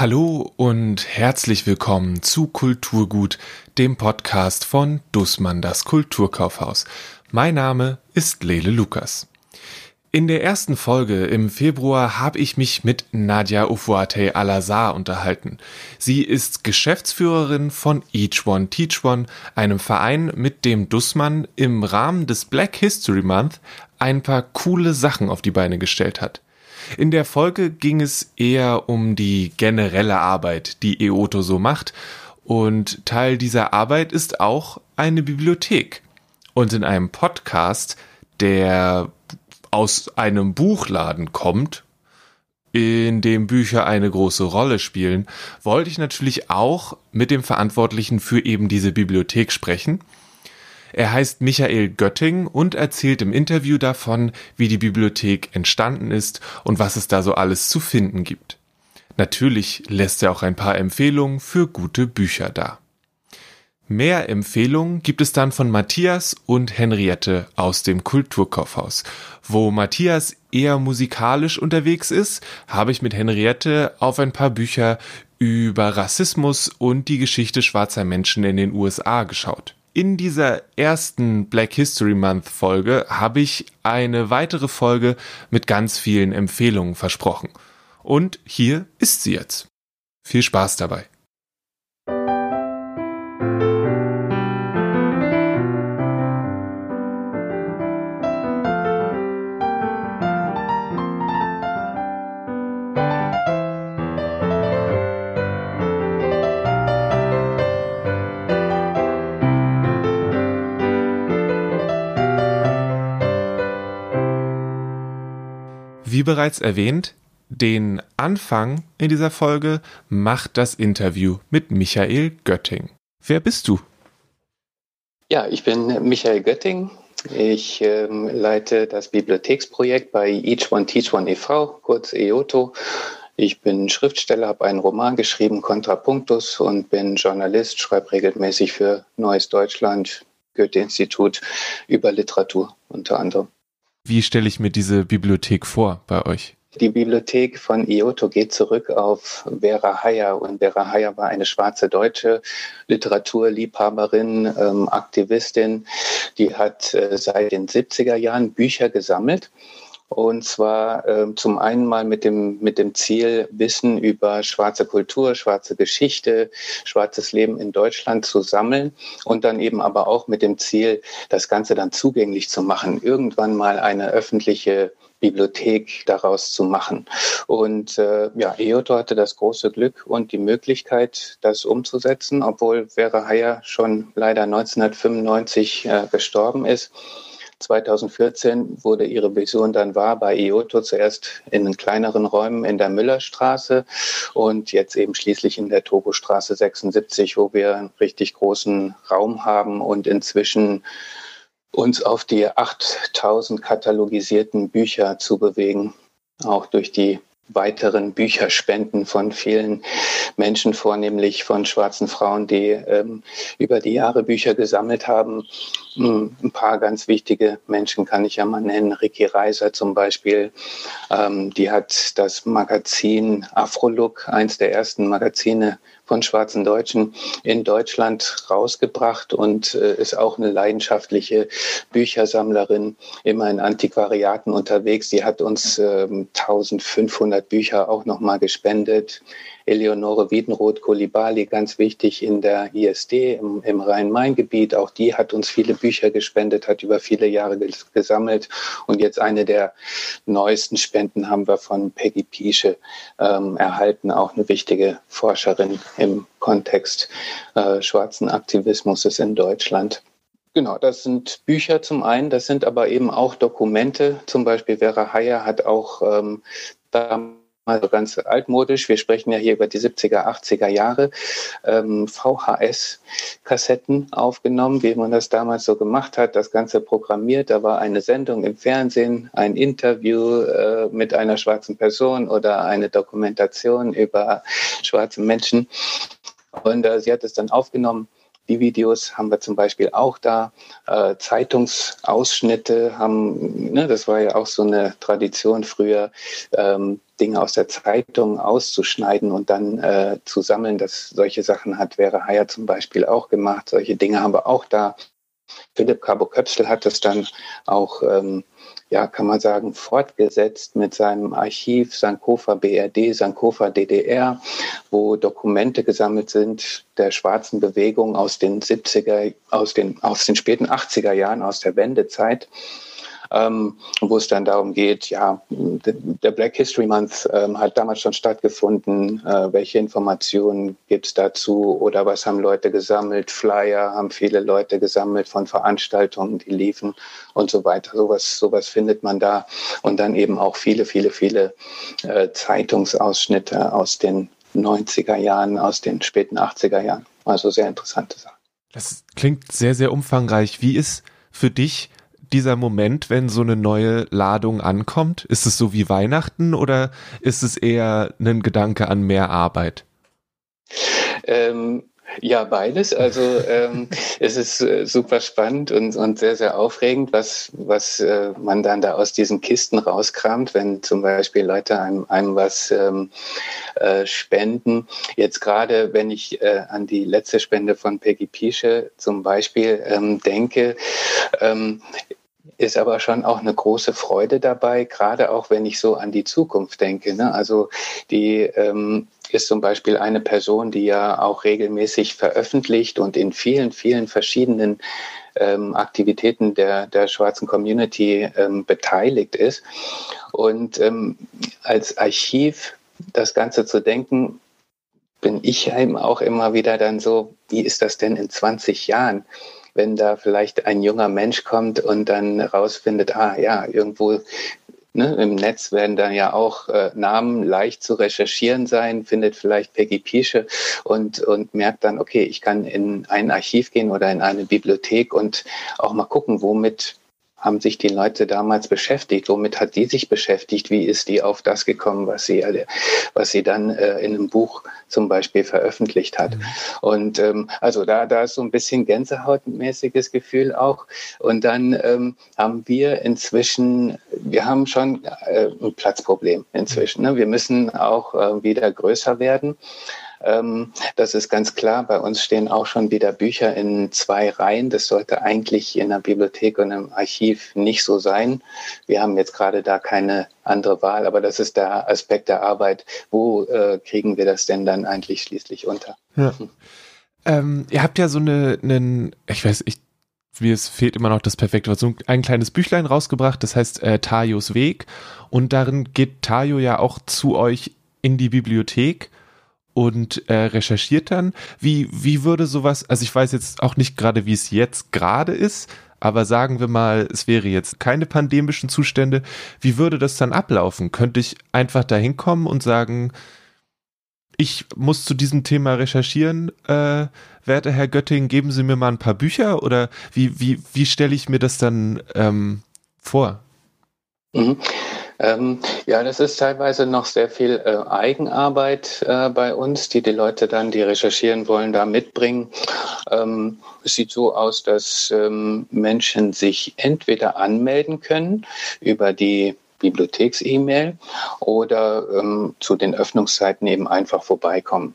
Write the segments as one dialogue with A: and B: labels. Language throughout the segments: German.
A: Hallo und herzlich willkommen zu Kulturgut, dem Podcast von Dussmann das Kulturkaufhaus. Mein Name ist Lele Lukas. In der ersten Folge im Februar habe ich mich mit Nadia Ufuate Al-Azhar unterhalten. Sie ist Geschäftsführerin von Each One Teach One, einem Verein, mit dem Dussmann im Rahmen des Black History Month ein paar coole Sachen auf die Beine gestellt hat. In der Folge ging es eher um die generelle Arbeit, die EOTO so macht, und Teil dieser Arbeit ist auch eine Bibliothek. Und in einem Podcast, der aus einem Buchladen kommt, in dem Bücher eine große Rolle spielen, wollte ich natürlich auch mit dem Verantwortlichen für eben diese Bibliothek sprechen er heißt Michael Götting und erzählt im Interview davon, wie die Bibliothek entstanden ist und was es da so alles zu finden gibt. Natürlich lässt er auch ein paar Empfehlungen für gute Bücher da. Mehr Empfehlungen gibt es dann von Matthias und Henriette aus dem Kulturkaufhaus. Wo Matthias eher musikalisch unterwegs ist, habe ich mit Henriette auf ein paar Bücher über Rassismus und die Geschichte schwarzer Menschen in den USA geschaut. In dieser ersten Black History Month Folge habe ich eine weitere Folge mit ganz vielen Empfehlungen versprochen. Und hier ist sie jetzt. Viel Spaß dabei. Wie bereits erwähnt, den Anfang in dieser Folge macht das Interview mit Michael Götting. Wer bist du?
B: Ja, ich bin Michael Götting. Ich ähm, leite das Bibliotheksprojekt bei Each One Teach One e.V., kurz EOTO. Ich bin Schriftsteller, habe einen Roman geschrieben, Kontrapunktus, und bin Journalist, schreibe regelmäßig für Neues Deutschland, Goethe-Institut über Literatur unter anderem.
A: Wie stelle ich mir diese Bibliothek vor bei euch?
B: Die Bibliothek von IOTO geht zurück auf Vera Heyer und Vera Heyer war eine schwarze deutsche Literaturliebhaberin, ähm, Aktivistin, die hat äh, seit den 70er Jahren Bücher gesammelt und zwar äh, zum einen mal mit dem, mit dem Ziel, Wissen über schwarze Kultur, schwarze Geschichte, schwarzes Leben in Deutschland zu sammeln und dann eben aber auch mit dem Ziel, das Ganze dann zugänglich zu machen, irgendwann mal eine öffentliche Bibliothek daraus zu machen. Und äh, ja, EOTO hatte das große Glück und die Möglichkeit, das umzusetzen, obwohl Vera Heyer schon leider 1995 äh, gestorben ist 2014 wurde ihre Vision dann wahr bei IOTO, zuerst in den kleineren Räumen in der Müllerstraße und jetzt eben schließlich in der Togostraße 76, wo wir einen richtig großen Raum haben und inzwischen uns auf die 8000 katalogisierten Bücher zu bewegen, auch durch die weiteren Bücherspenden von vielen Menschen, vornehmlich von schwarzen Frauen, die ähm, über die Jahre Bücher gesammelt haben. Hm, ein paar ganz wichtige Menschen kann ich ja mal nennen. Ricky Reiser zum Beispiel, ähm, die hat das Magazin Afrolook, eins der ersten Magazine von schwarzen Deutschen in Deutschland rausgebracht und äh, ist auch eine leidenschaftliche Büchersammlerin, immer in Antiquariaten unterwegs. Sie hat uns äh, 1500 Bücher auch nochmal gespendet. Eleonore Wiedenroth Kolibali, ganz wichtig in der ISD im, im Rhein-Main-Gebiet. Auch die hat uns viele Bücher gespendet, hat über viele Jahre gesammelt. Und jetzt eine der neuesten Spenden haben wir von Peggy Piesche ähm, erhalten, auch eine wichtige Forscherin im Kontext äh, schwarzen Aktivismus in Deutschland. Genau, das sind Bücher zum einen, das sind aber eben auch Dokumente. Zum Beispiel Vera Heyer hat auch ähm, also ganz altmodisch. Wir sprechen ja hier über die 70er, 80er Jahre. Ähm, VHS-Kassetten aufgenommen, wie man das damals so gemacht hat, das Ganze programmiert. Da war eine Sendung im Fernsehen, ein Interview äh, mit einer schwarzen Person oder eine Dokumentation über schwarze Menschen. Und äh, sie hat es dann aufgenommen. Die Videos haben wir zum Beispiel auch da. Äh, Zeitungsausschnitte haben, ne, das war ja auch so eine Tradition früher. Ähm, Dinge aus der Zeitung auszuschneiden und dann äh, zu sammeln. Das solche Sachen hat Vera Heyer zum Beispiel auch gemacht. Solche Dinge haben wir auch da. Philipp Cabo-Köpsel hat es dann auch ähm, ja, kann man sagen, fortgesetzt mit seinem Archiv Sankofa BRD, Sankofa DDR, wo Dokumente gesammelt sind der schwarzen Bewegung aus den 70er, aus den, aus den späten 80er Jahren, aus der Wendezeit ähm, wo es dann darum geht, ja, der Black History Month ähm, hat damals schon stattgefunden, äh, welche Informationen gibt es dazu oder was haben Leute gesammelt, Flyer haben viele Leute gesammelt von Veranstaltungen, die liefen und so weiter. Sowas, sowas findet man da und dann eben auch viele, viele, viele äh, Zeitungsausschnitte aus den 90er Jahren, aus den späten 80er Jahren. Also sehr interessante Sachen.
A: Das klingt sehr, sehr umfangreich. Wie ist für dich dieser Moment, wenn so eine neue Ladung ankommt? Ist es so wie Weihnachten oder ist es eher ein Gedanke an mehr Arbeit?
B: Ähm, ja, beides. Also ähm, es ist äh, super spannend und, und sehr, sehr aufregend, was, was äh, man dann da aus diesen Kisten rauskramt, wenn zum Beispiel Leute einem, einem was ähm, äh, spenden. Jetzt gerade, wenn ich äh, an die letzte Spende von Peggy Piesche zum Beispiel ähm, denke, ähm, ist aber schon auch eine große Freude dabei, gerade auch wenn ich so an die Zukunft denke. Ne? Also die ähm, ist zum Beispiel eine Person, die ja auch regelmäßig veröffentlicht und in vielen, vielen verschiedenen ähm, Aktivitäten der, der schwarzen Community ähm, beteiligt ist. Und ähm, als Archiv das Ganze zu denken, bin ich eben auch immer wieder dann so, wie ist das denn in 20 Jahren? Wenn da vielleicht ein junger Mensch kommt und dann rausfindet, ah ja, irgendwo Ne, Im Netz werden dann ja auch äh, Namen leicht zu recherchieren sein, findet vielleicht Peggy Piesche und, und merkt dann, okay, ich kann in ein Archiv gehen oder in eine Bibliothek und auch mal gucken, womit haben sich die Leute damals beschäftigt? Womit hat die sich beschäftigt? Wie ist die auf das gekommen, was sie, was sie dann äh, in einem Buch zum Beispiel veröffentlicht hat? Mhm. Und ähm, also da, da ist so ein bisschen gänsehautmäßiges Gefühl auch. Und dann ähm, haben wir inzwischen, wir haben schon äh, ein Platzproblem inzwischen. Ne? Wir müssen auch äh, wieder größer werden. Ähm, das ist ganz klar. Bei uns stehen auch schon wieder Bücher in zwei Reihen. Das sollte eigentlich in der Bibliothek und im Archiv nicht so sein. Wir haben jetzt gerade da keine andere Wahl, aber das ist der Aspekt der Arbeit. Wo äh, kriegen wir das denn dann eigentlich schließlich unter?
A: Ja. Hm. Ähm, ihr habt ja so eine, einen, ich weiß, ich mir fehlt immer noch das perfekte Wort, so ein kleines Büchlein rausgebracht, das heißt äh, Tajos Weg. Und darin geht Tajo ja auch zu euch in die Bibliothek und äh, recherchiert dann. Wie, wie würde sowas, also ich weiß jetzt auch nicht gerade, wie es jetzt gerade ist, aber sagen wir mal, es wäre jetzt keine pandemischen Zustände, wie würde das dann ablaufen? Könnte ich einfach da hinkommen und sagen, ich muss zu diesem Thema recherchieren, äh, werte Herr Götting, geben Sie mir mal ein paar Bücher oder wie, wie, wie stelle ich mir das dann ähm, vor?
B: Mhm. Ähm, ja, das ist teilweise noch sehr viel äh, Eigenarbeit äh, bei uns, die die Leute dann, die recherchieren wollen, da mitbringen. Ähm, es sieht so aus, dass ähm, Menschen sich entweder anmelden können über die Bibliotheks-E-Mail oder ähm, zu den Öffnungszeiten eben einfach vorbeikommen.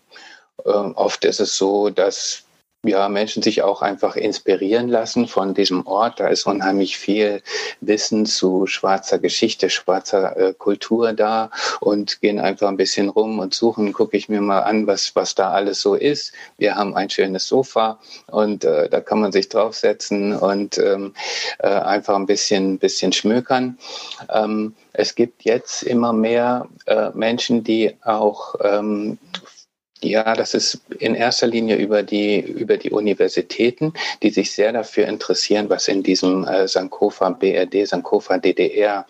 B: Ähm, oft ist es so, dass ja, Menschen sich auch einfach inspirieren lassen von diesem Ort. Da ist unheimlich viel Wissen zu schwarzer Geschichte, schwarzer äh, Kultur da und gehen einfach ein bisschen rum und suchen, gucke ich mir mal an, was, was da alles so ist. Wir haben ein schönes Sofa und äh, da kann man sich draufsetzen und ähm, äh, einfach ein bisschen, bisschen schmökern. Ähm, es gibt jetzt immer mehr äh, Menschen, die auch ähm, ja, das ist in erster Linie über die, über die Universitäten, die sich sehr dafür interessieren, was in diesem äh, Sankofa BRD, Sankofa DDR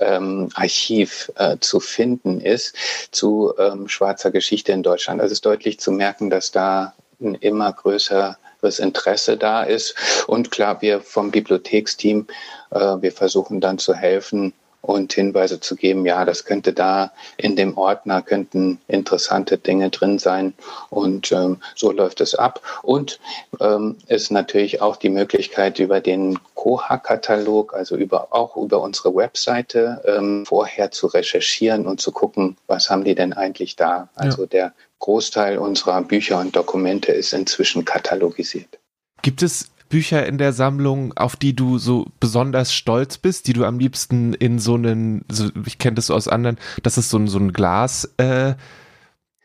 B: ähm, Archiv äh, zu finden ist zu ähm, schwarzer Geschichte in Deutschland. Also es ist deutlich zu merken, dass da ein immer größeres Interesse da ist. Und klar, wir vom Bibliotheksteam, äh, wir versuchen dann zu helfen, und Hinweise zu geben, ja, das könnte da in dem Ordner, könnten interessante Dinge drin sein. Und ähm, so läuft es ab. Und ähm, ist natürlich auch die Möglichkeit, über den Koha-Katalog, also über, auch über unsere Webseite, ähm, vorher zu recherchieren und zu gucken, was haben die denn eigentlich da. Also ja. der Großteil unserer Bücher und Dokumente ist inzwischen katalogisiert.
A: Gibt es Bücher in der Sammlung, auf die du so besonders stolz bist, die du am liebsten in so einen, so, ich kenne das so aus anderen, dass es so ein, so ein Glas, äh,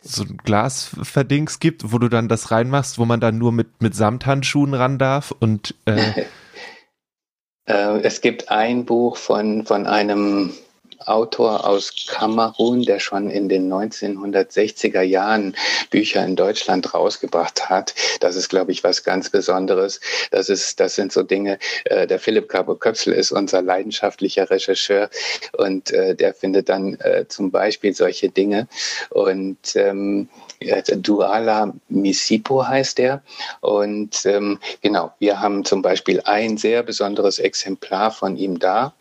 A: so ein Glasverdings gibt, wo du dann das reinmachst, wo man dann nur mit, mit Samthandschuhen ran darf und äh,
B: äh es gibt ein Buch von, von einem Autor aus Kamerun, der schon in den 1960er Jahren Bücher in Deutschland rausgebracht hat. Das ist, glaube ich, was ganz Besonderes. Das ist, das sind so Dinge. Äh, der Philipp Cabo Köpsel ist unser leidenschaftlicher Rechercheur und äh, der findet dann äh, zum Beispiel solche Dinge und ähm, Duala Misipo heißt er. Und ähm, genau, wir haben zum Beispiel ein sehr besonderes Exemplar von ihm da.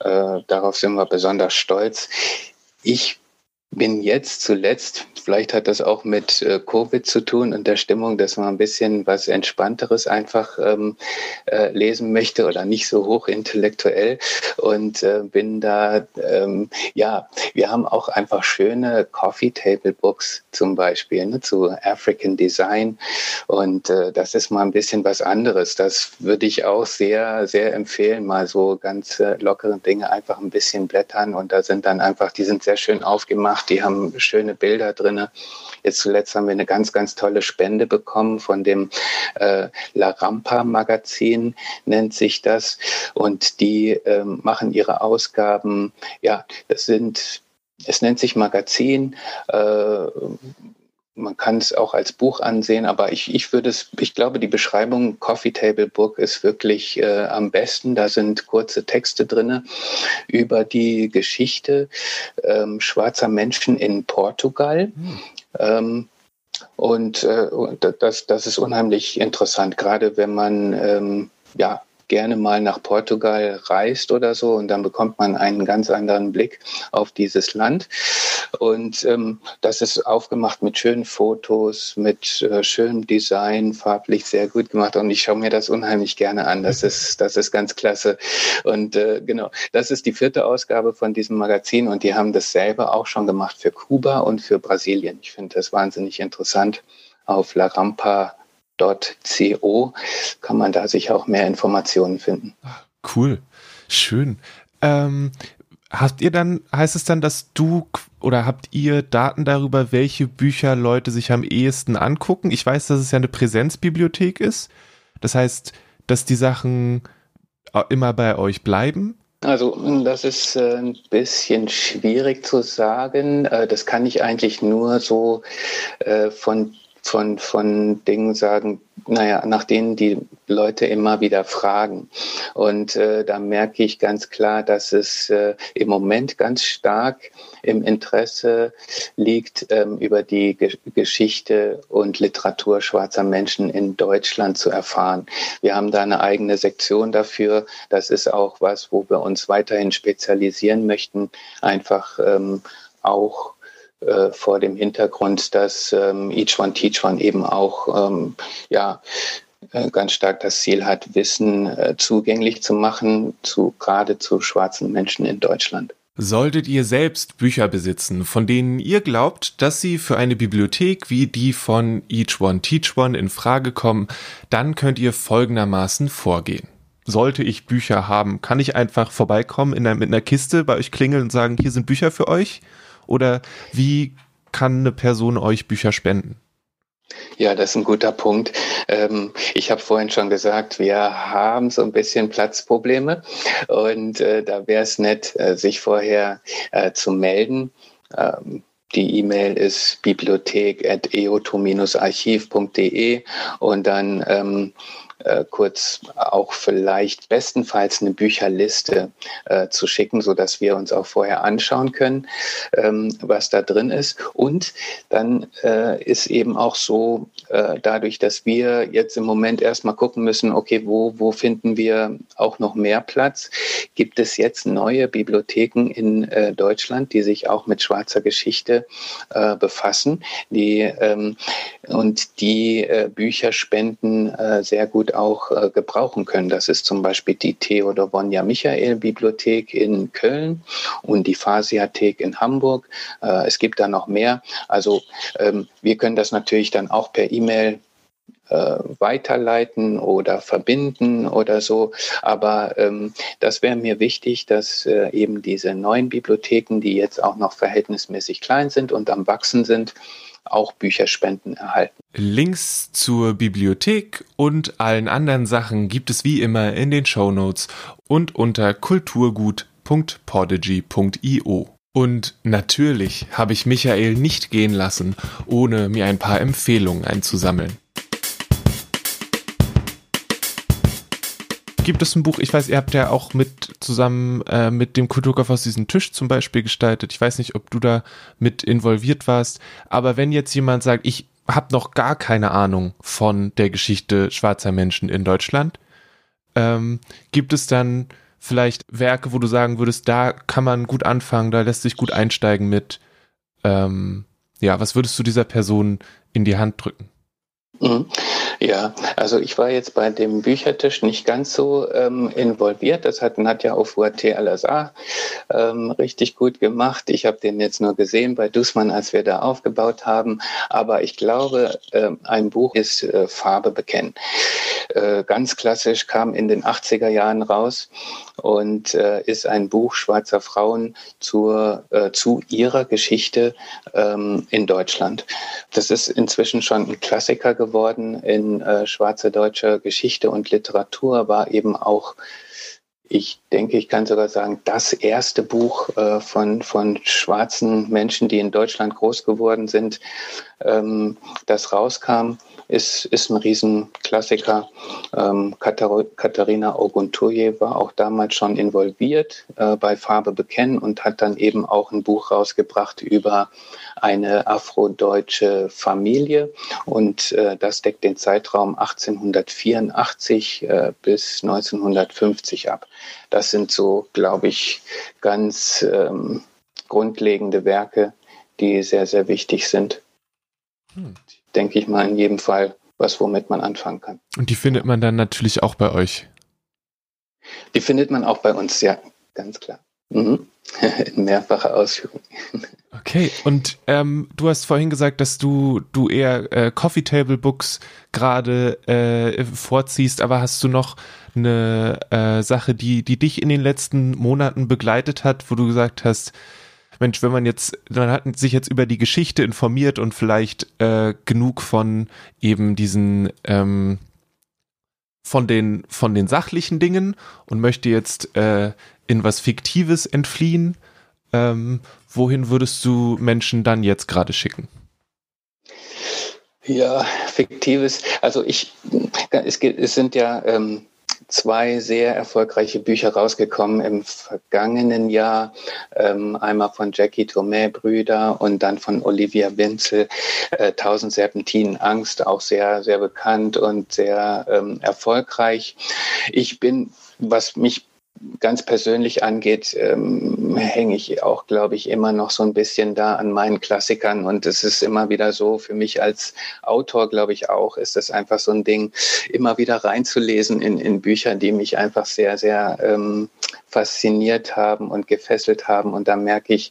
B: Äh, darauf sind wir besonders stolz. Ich bin jetzt zuletzt, vielleicht hat das auch mit äh, Covid zu tun und der Stimmung, dass man ein bisschen was Entspannteres einfach ähm, äh, lesen möchte oder nicht so hochintellektuell. Und äh, bin da, ähm, ja, wir haben auch einfach schöne Coffee Table Books zum Beispiel ne, zu African Design. Und äh, das ist mal ein bisschen was anderes. Das würde ich auch sehr, sehr empfehlen, mal so ganz lockere Dinge einfach ein bisschen blättern. Und da sind dann einfach, die sind sehr schön aufgemacht gemacht. Die haben schöne Bilder drin. Jetzt zuletzt haben wir eine ganz, ganz tolle Spende bekommen von dem äh, La Rampa Magazin, nennt sich das. Und die äh, machen ihre Ausgaben, ja, das sind es nennt sich Magazin, äh, man kann es auch als Buch ansehen, aber ich, ich würde es, ich glaube, die Beschreibung Coffee Table Book ist wirklich äh, am besten. Da sind kurze Texte drin über die Geschichte ähm, schwarzer Menschen in Portugal. Mhm. Ähm, und äh, das, das ist unheimlich interessant, gerade wenn man ähm, ja, gerne mal nach Portugal reist oder so und dann bekommt man einen ganz anderen Blick auf dieses Land. Und ähm, das ist aufgemacht mit schönen Fotos, mit äh, schönem Design, farblich sehr gut gemacht. Und ich schaue mir das unheimlich gerne an. Das ist, das ist ganz klasse. Und äh, genau, das ist die vierte Ausgabe von diesem Magazin und die haben dasselbe auch schon gemacht für Kuba und für Brasilien. Ich finde das wahnsinnig interessant auf La Rampa Co kann man da sicher auch mehr Informationen finden.
A: Cool, schön. Ähm, habt ihr dann, heißt es dann, dass du oder habt ihr Daten darüber, welche Bücher Leute sich am ehesten angucken? Ich weiß, dass es ja eine Präsenzbibliothek ist. Das heißt, dass die Sachen immer bei euch bleiben?
B: Also das ist äh, ein bisschen schwierig zu sagen. Äh, das kann ich eigentlich nur so äh, von von, von Dingen sagen, naja, nach denen die Leute immer wieder fragen. Und äh, da merke ich ganz klar, dass es äh, im Moment ganz stark im Interesse liegt, ähm, über die Ge Geschichte und Literatur schwarzer Menschen in Deutschland zu erfahren. Wir haben da eine eigene Sektion dafür. Das ist auch was, wo wir uns weiterhin spezialisieren möchten, einfach ähm, auch äh, vor dem Hintergrund, dass ähm, Each One Teach One eben auch ähm, ja, äh, ganz stark das Ziel hat, Wissen äh, zugänglich zu machen, zu, gerade zu schwarzen Menschen in Deutschland.
A: Solltet ihr selbst Bücher besitzen, von denen ihr glaubt, dass sie für eine Bibliothek wie die von Each One Teach One in Frage kommen, dann könnt ihr folgendermaßen vorgehen. Sollte ich Bücher haben, kann ich einfach vorbeikommen in einer, mit einer Kiste bei euch klingeln und sagen, hier sind Bücher für euch? Oder wie kann eine Person euch Bücher spenden?
B: Ja, das ist ein guter Punkt. Ähm, ich habe vorhin schon gesagt, wir haben so ein bisschen Platzprobleme und äh, da wäre es nett, äh, sich vorher äh, zu melden. Ähm, die E-Mail ist bibliothek.eoto-archiv.de und dann ähm, äh, kurz auch vielleicht bestenfalls eine Bücherliste äh, zu schicken, so dass wir uns auch vorher anschauen können, ähm, was da drin ist. Und dann äh, ist eben auch so, äh, dadurch, dass wir jetzt im Moment erstmal gucken müssen, okay, wo, wo finden wir auch noch mehr Platz, gibt es jetzt neue Bibliotheken in äh, Deutschland, die sich auch mit schwarzer Geschichte befassen, die ähm, und die Bücherspenden äh, sehr gut auch äh, gebrauchen können. Das ist zum Beispiel die Theodor Wonja Michael Bibliothek in Köln und die Phasiathek in Hamburg. Äh, es gibt da noch mehr. Also ähm, wir können das natürlich dann auch per E-Mail äh, weiterleiten oder verbinden oder so. Aber ähm, das wäre mir wichtig, dass äh, eben diese neuen Bibliotheken, die jetzt auch noch verhältnismäßig klein sind und am Wachsen sind, auch Bücherspenden erhalten.
A: Links zur Bibliothek und allen anderen Sachen gibt es wie immer in den Show Notes und unter kulturgut.podigy.io. Und natürlich habe ich Michael nicht gehen lassen, ohne mir ein paar Empfehlungen einzusammeln. Gibt es ein Buch, ich weiß, ihr habt ja auch mit zusammen äh, mit dem Kulturkaufhaus diesen Tisch zum Beispiel gestaltet. Ich weiß nicht, ob du da mit involviert warst, aber wenn jetzt jemand sagt, ich habe noch gar keine Ahnung von der Geschichte schwarzer Menschen in Deutschland, ähm, gibt es dann vielleicht Werke, wo du sagen würdest, da kann man gut anfangen, da lässt sich gut einsteigen mit, ähm, ja, was würdest du dieser Person in die Hand drücken?
B: Mhm. Ja, also ich war jetzt bei dem Büchertisch nicht ganz so ähm, involviert. Das hat Nadja auf UAT al ähm, richtig gut gemacht. Ich habe den jetzt nur gesehen bei Dussmann, als wir da aufgebaut haben. Aber ich glaube, äh, ein Buch ist äh, Farbe bekennen. Äh, ganz klassisch kam in den 80er Jahren raus und äh, ist ein Buch schwarzer Frauen zur, äh, zu ihrer Geschichte ähm, in Deutschland. Das ist inzwischen schon ein Klassiker geworden in äh, schwarzer deutscher Geschichte und Literatur, war eben auch ich denke, ich kann sogar sagen, das erste Buch äh, von, von schwarzen Menschen, die in Deutschland groß geworden sind, ähm, das rauskam ist, ist ein Riesenklassiker. Ähm, Katharina Oguntoye war auch damals schon involviert äh, bei Farbe bekennen und hat dann eben auch ein Buch rausgebracht über eine afrodeutsche Familie und äh, das deckt den Zeitraum 1884 äh, bis 1950 ab. Das sind so, glaube ich, ganz ähm, grundlegende Werke, die sehr, sehr wichtig sind. Hm denke ich mal, in jedem Fall was, womit man anfangen kann.
A: Und die findet man dann natürlich auch bei euch?
B: Die findet man auch bei uns, ja, ganz klar. Mhm. In mehrfacher Ausführung.
A: Okay, und ähm, du hast vorhin gesagt, dass du, du eher äh, Coffee Table Books gerade äh, vorziehst, aber hast du noch eine äh, Sache, die, die dich in den letzten Monaten begleitet hat, wo du gesagt hast, Mensch, wenn man jetzt, man hat sich jetzt über die Geschichte informiert und vielleicht äh, genug von eben diesen ähm, von den von den sachlichen Dingen und möchte jetzt äh, in was Fiktives entfliehen. Ähm, wohin würdest du Menschen dann jetzt gerade schicken?
B: Ja, fiktives. Also ich, es, es sind ja ähm, zwei sehr erfolgreiche Bücher rausgekommen im vergangenen Jahr. Ähm, einmal von Jackie Tomei Brüder und dann von Olivia Winzel, äh, Tausend Serpentinen Angst, auch sehr, sehr bekannt und sehr ähm, erfolgreich. Ich bin, was mich ganz persönlich angeht, ähm, hänge ich auch, glaube ich, immer noch so ein bisschen da an meinen Klassikern. Und es ist immer wieder so, für mich als Autor, glaube ich auch, ist es einfach so ein Ding, immer wieder reinzulesen in, in Bücher, die mich einfach sehr, sehr ähm, fasziniert haben und gefesselt haben. Und da merke ich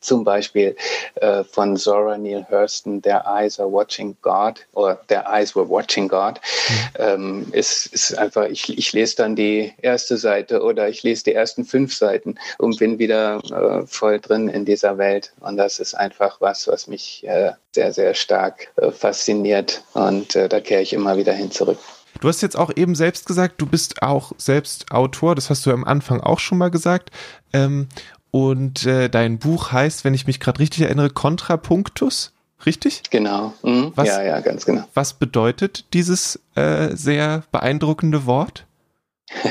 B: zum Beispiel äh, von Zora Neale Hurston, Their Eyes Are Watching God oder Their Eyes Were Watching God, mhm. ähm, ist, ist einfach, ich, ich lese dann die erste Seite oder ich lese die ersten fünf Seiten und bin wieder äh, voll drin in dieser Welt. Und das ist einfach was, was mich äh, sehr, sehr stark äh, fasziniert. Und äh, da kehre ich immer wieder hin zurück.
A: Du hast jetzt auch eben selbst gesagt, du bist auch selbst Autor, das hast du am Anfang auch schon mal gesagt. Ähm, und äh, dein Buch heißt, wenn ich mich gerade richtig erinnere, Kontrapunktus. richtig?
B: Genau. Mhm. Was, ja, ja, ganz genau.
A: Was bedeutet dieses äh, sehr beeindruckende Wort?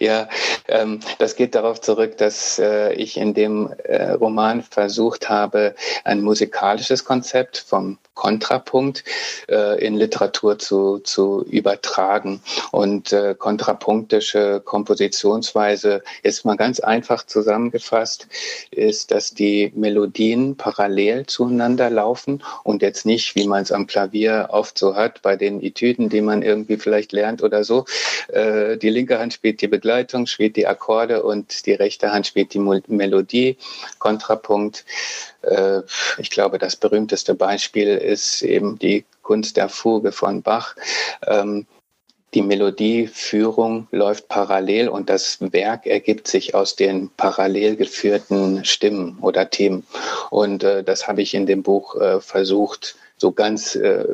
B: Ja, ähm, das geht darauf zurück, dass äh, ich in dem äh, Roman versucht habe, ein musikalisches Konzept vom Kontrapunkt äh, in Literatur zu, zu übertragen. Und äh, kontrapunktische Kompositionsweise ist mal ganz einfach zusammengefasst, ist, dass die Melodien parallel zueinander laufen und jetzt nicht, wie man es am Klavier oft so hat, bei den Etüden, die man irgendwie vielleicht lernt oder so. Äh, die linke Hand spielt die Begleitung, spielt die Akkorde und die rechte Hand spielt die Melodie. Kontrapunkt ich glaube, das berühmteste Beispiel ist eben die Kunst der Fuge von Bach. Ähm, die Melodieführung läuft parallel und das Werk ergibt sich aus den parallel geführten Stimmen oder Themen. Und äh, das habe ich in dem Buch äh, versucht so ganz äh,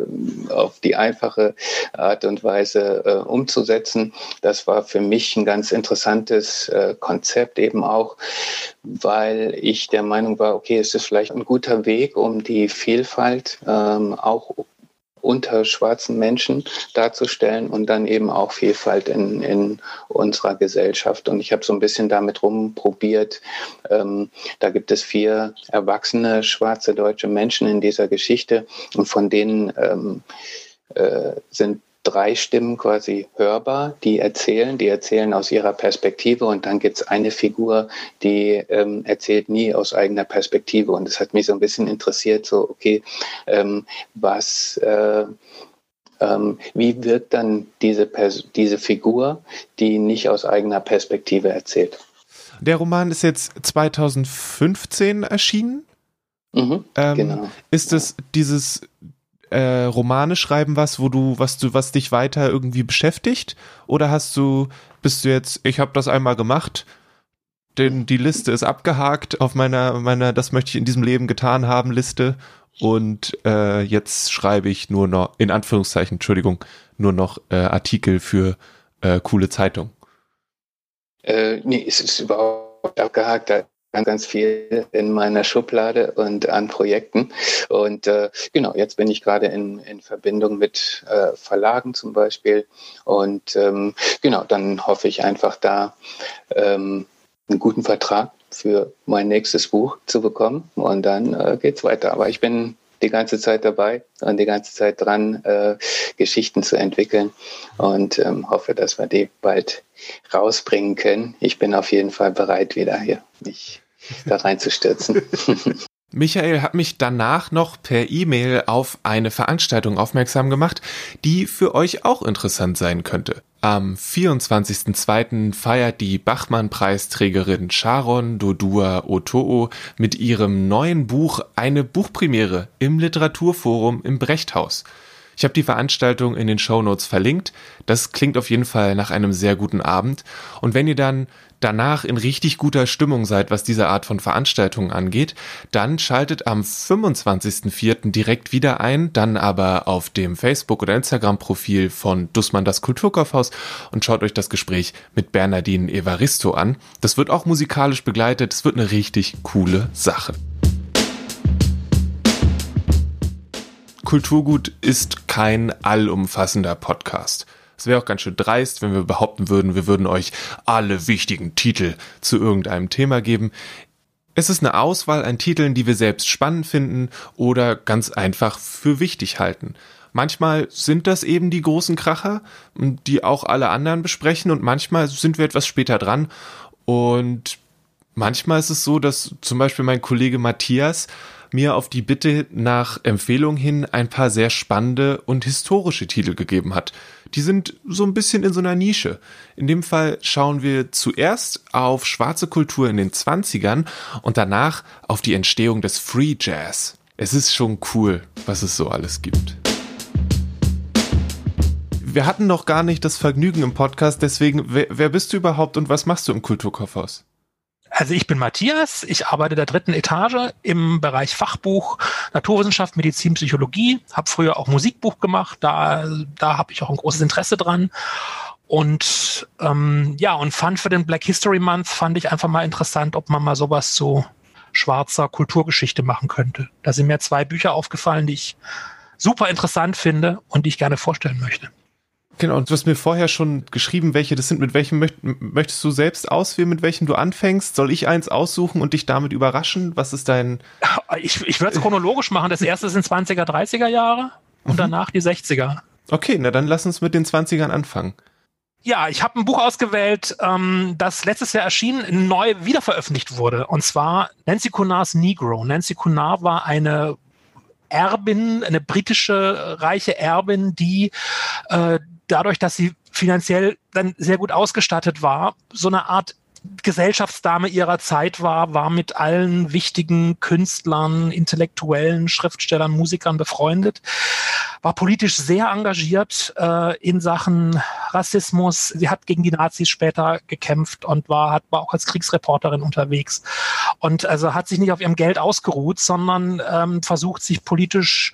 B: auf die einfache Art und Weise äh, umzusetzen. Das war für mich ein ganz interessantes äh, Konzept eben auch, weil ich der Meinung war, okay, es ist vielleicht ein guter Weg, um die Vielfalt ähm, auch unter schwarzen Menschen darzustellen und dann eben auch Vielfalt in, in unserer Gesellschaft. Und ich habe so ein bisschen damit rumprobiert. Ähm, da gibt es vier erwachsene schwarze deutsche Menschen in dieser Geschichte und von denen ähm, äh, sind drei Stimmen quasi hörbar, die erzählen, die erzählen aus ihrer Perspektive und dann gibt es eine Figur, die ähm, erzählt nie aus eigener Perspektive und es hat mich so ein bisschen interessiert, so okay, ähm, was äh, ähm, wie wirkt dann diese, Pers diese Figur, die nicht aus eigener Perspektive erzählt?
A: Der Roman ist jetzt 2015 erschienen. Mhm, ähm, genau. Ist es dieses äh, Romane schreiben was, wo du, was du, was dich weiter irgendwie beschäftigt? Oder hast du, bist du jetzt, ich habe das einmal gemacht, denn die Liste ist abgehakt auf meiner, meiner, das möchte ich in diesem Leben getan haben, Liste. Und äh, jetzt schreibe ich nur noch, in Anführungszeichen, Entschuldigung, nur noch äh, Artikel für äh, coole Zeitung.
B: Äh, nee, es ist überhaupt abgehakt ganz, ganz viel in meiner Schublade und an Projekten. Und äh, genau, jetzt bin ich gerade in, in Verbindung mit äh, Verlagen zum Beispiel. Und ähm, genau, dann hoffe ich einfach da ähm, einen guten Vertrag für mein nächstes Buch zu bekommen. Und dann äh, geht's weiter. Aber ich bin die ganze Zeit dabei und die ganze Zeit dran, äh, Geschichten zu entwickeln und ähm, hoffe, dass wir die bald rausbringen können. Ich bin auf jeden Fall bereit, wieder hier mich da reinzustürzen.
A: Michael hat mich danach noch per E-Mail auf eine Veranstaltung aufmerksam gemacht, die für euch auch interessant sein könnte. Am 24.02. feiert die Bachmann-Preisträgerin Sharon Dodua Otoo mit ihrem neuen Buch eine Buchpremiere im Literaturforum im Brechthaus. Ich habe die Veranstaltung in den Show Notes verlinkt. Das klingt auf jeden Fall nach einem sehr guten Abend. Und wenn ihr dann danach in richtig guter Stimmung seid, was diese Art von Veranstaltungen angeht, dann schaltet am 25.04. direkt wieder ein, dann aber auf dem Facebook- oder Instagram-Profil von Dussmann das Kulturkaufhaus und schaut euch das Gespräch mit Bernardine Evaristo an. Das wird auch musikalisch begleitet, es wird eine richtig coole Sache. Kulturgut ist kein allumfassender Podcast. Es wäre auch ganz schön dreist, wenn wir behaupten würden, wir würden euch alle wichtigen Titel zu irgendeinem Thema geben. Es ist eine Auswahl an Titeln, die wir selbst spannend finden oder ganz einfach für wichtig halten. Manchmal sind das eben die großen Kracher, die auch alle anderen besprechen und manchmal sind wir etwas später dran und manchmal ist es so, dass zum Beispiel mein Kollege Matthias mir auf die Bitte nach Empfehlung hin ein paar sehr spannende und historische Titel gegeben hat. Die sind so ein bisschen in so einer Nische. In dem Fall schauen wir zuerst auf schwarze Kultur in den 20ern und danach auf die Entstehung des Free Jazz. Es ist schon cool, was es so alles gibt. Wir hatten noch gar nicht das Vergnügen im Podcast, deswegen, wer, wer bist du überhaupt und was machst du im Kulturkaufhaus?
C: Also ich bin Matthias, ich arbeite der dritten Etage im Bereich Fachbuch Naturwissenschaft, Medizin, Psychologie, habe früher auch Musikbuch gemacht, da, da habe ich auch ein großes Interesse dran. Und ähm, ja, und fand für den Black History Month fand ich einfach mal interessant, ob man mal sowas zu schwarzer Kulturgeschichte machen könnte. Da sind mir zwei Bücher aufgefallen, die ich super interessant finde und die ich gerne vorstellen möchte.
A: Genau, und du hast mir vorher schon geschrieben, welche das sind. Mit welchem möcht, möchtest du selbst auswählen, mit welchem du anfängst? Soll ich eins aussuchen und dich damit überraschen? Was ist dein.
C: Ich, ich würde es chronologisch machen. Das erste sind 20er, 30er Jahre und mhm. danach die 60er.
A: Okay, na dann lass uns mit den 20ern anfangen.
C: Ja, ich habe ein Buch ausgewählt, ähm, das letztes Jahr erschien, neu wiederveröffentlicht wurde. Und zwar Nancy Cunars Negro. Nancy Cunar war eine Erbin, eine britische reiche Erbin, die äh, dadurch, dass sie finanziell dann sehr gut ausgestattet war, so eine Art Gesellschaftsdame ihrer Zeit war, war mit allen wichtigen Künstlern, Intellektuellen, Schriftstellern, Musikern befreundet, war politisch sehr engagiert äh, in Sachen Rassismus. Sie hat gegen die Nazis später gekämpft und war, hat, war auch als Kriegsreporterin unterwegs. Und also hat sich nicht auf ihrem Geld ausgeruht, sondern ähm, versucht, sich politisch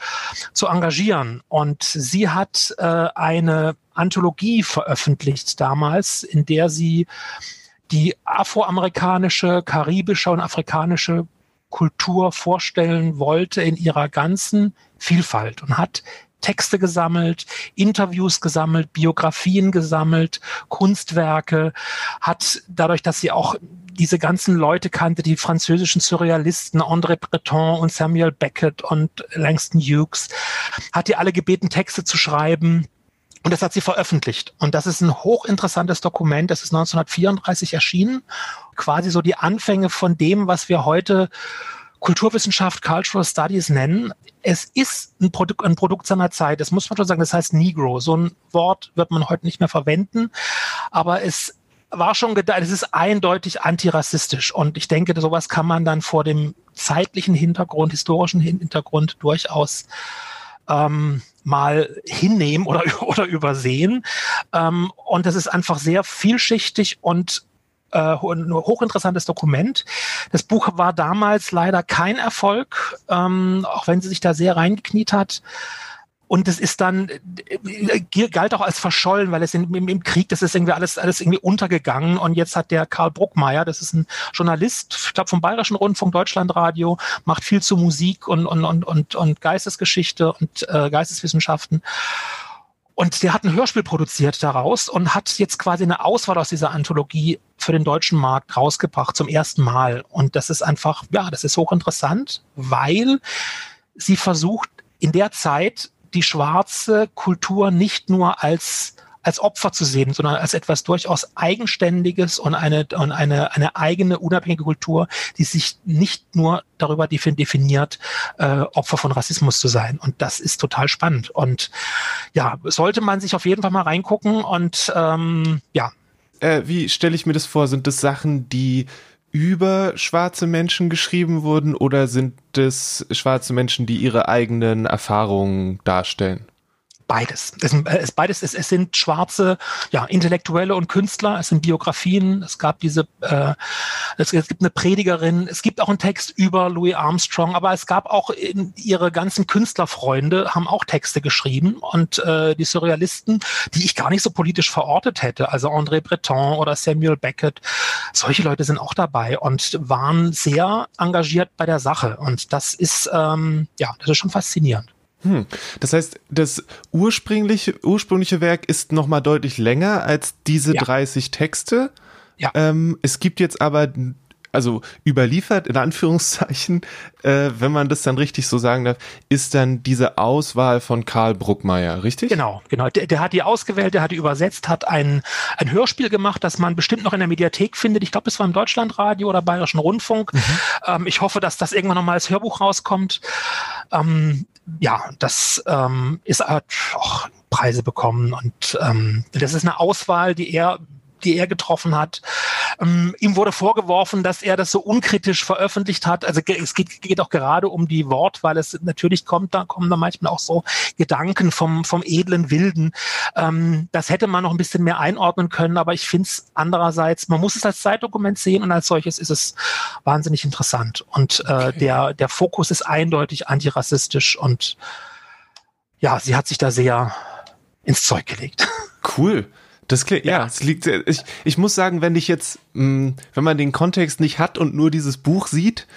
C: zu engagieren. Und sie hat äh, eine Anthologie veröffentlicht damals, in der sie die afroamerikanische, karibische und afrikanische Kultur vorstellen wollte in ihrer ganzen Vielfalt und hat Texte gesammelt, Interviews gesammelt, Biografien gesammelt, Kunstwerke, hat dadurch, dass sie auch diese ganzen Leute kannte, die französischen Surrealisten, André Breton und Samuel Beckett und Langston Hughes, hat die alle gebeten, Texte zu schreiben und das hat sie veröffentlicht. Und das ist ein hochinteressantes Dokument. Das ist 1934 erschienen. Quasi so die Anfänge von dem, was wir heute Kulturwissenschaft, Cultural Studies nennen. Es ist ein Produkt, ein Produkt seiner Zeit. Das muss man schon sagen. Das heißt Negro. So ein Wort wird man heute nicht mehr verwenden. Aber es war schon gedacht, es ist eindeutig antirassistisch. Und ich denke, sowas kann man dann vor dem zeitlichen Hintergrund, historischen Hintergrund durchaus ähm, mal hinnehmen oder, oder übersehen. Ähm, und das ist einfach sehr vielschichtig und äh, ein hochinteressantes Dokument. Das Buch war damals leider kein Erfolg, ähm, auch wenn sie sich da sehr reingekniet hat. Und es ist dann, äh, galt auch als verschollen, weil es in, im, im, Krieg, das ist irgendwie alles, alles irgendwie untergegangen. Und jetzt hat der Karl Bruckmeier, das ist ein Journalist, ich glaube vom Bayerischen Rundfunk, Deutschlandradio, macht viel zu Musik und, und, und, und, und Geistesgeschichte und äh, Geisteswissenschaften. Und der hat ein Hörspiel produziert daraus und hat jetzt quasi eine Auswahl aus dieser Anthologie für den deutschen Markt rausgebracht zum ersten Mal. Und das ist einfach, ja, das ist hochinteressant, weil sie versucht, in der Zeit die schwarze Kultur nicht nur als als Opfer zu sehen, sondern als etwas durchaus Eigenständiges und eine, und eine, eine eigene unabhängige Kultur, die sich nicht nur darüber definiert, äh, Opfer von Rassismus zu sein. Und das ist total spannend. Und ja, sollte man sich auf jeden Fall mal reingucken und ähm, ja.
A: Äh, wie stelle ich mir das vor? Sind das Sachen, die über schwarze Menschen geschrieben wurden oder sind es schwarze Menschen, die ihre eigenen Erfahrungen darstellen?
C: Beides. Es, es, beides es, es sind schwarze, ja, Intellektuelle und Künstler, es sind Biografien, es gab diese, äh, es, es gibt eine Predigerin, es gibt auch einen Text über Louis Armstrong, aber es gab auch in, ihre ganzen Künstlerfreunde haben auch Texte geschrieben und äh, die Surrealisten, die ich gar nicht so politisch verortet hätte, also André Breton oder Samuel Beckett, solche Leute sind auch dabei und waren sehr engagiert bei der Sache und das ist, ähm, ja, das ist schon faszinierend.
A: Hm. Das heißt, das ursprüngliche, ursprüngliche Werk ist nochmal deutlich länger als diese ja. 30 Texte. Ja. Ähm, es gibt jetzt aber, also überliefert, in Anführungszeichen, äh, wenn man das dann richtig so sagen darf, ist dann diese Auswahl von Karl Bruckmeier, richtig?
C: Genau, genau. Der, der hat die ausgewählt, der hat die übersetzt, hat ein, ein Hörspiel gemacht, das man bestimmt noch in der Mediathek findet. Ich glaube, es war im Deutschlandradio oder Bayerischen Rundfunk. Mhm. Ähm, ich hoffe, dass das irgendwann nochmal als Hörbuch rauskommt. Ähm, ja, das ähm, ist hat auch Preise bekommen und ähm, das ist eine Auswahl, die er die er getroffen hat. Ähm, ihm wurde vorgeworfen, dass er das so unkritisch veröffentlicht hat. Also es geht, geht auch gerade um die Wortwahl. Es natürlich kommt da kommen da manchmal auch so Gedanken vom vom edlen Wilden. Ähm, das hätte man noch ein bisschen mehr einordnen können, aber ich finde es andererseits, man muss es als Zeitdokument sehen und als solches ist es wahnsinnig interessant. Und äh, okay. der der Fokus ist eindeutig antirassistisch und ja, sie hat sich da sehr ins Zeug gelegt.
A: Cool. Das klingt, ja, es liegt, ich, ich muss sagen, wenn ich jetzt, mh, hm, wenn man den Kontext nicht hat und nur dieses Buch sieht,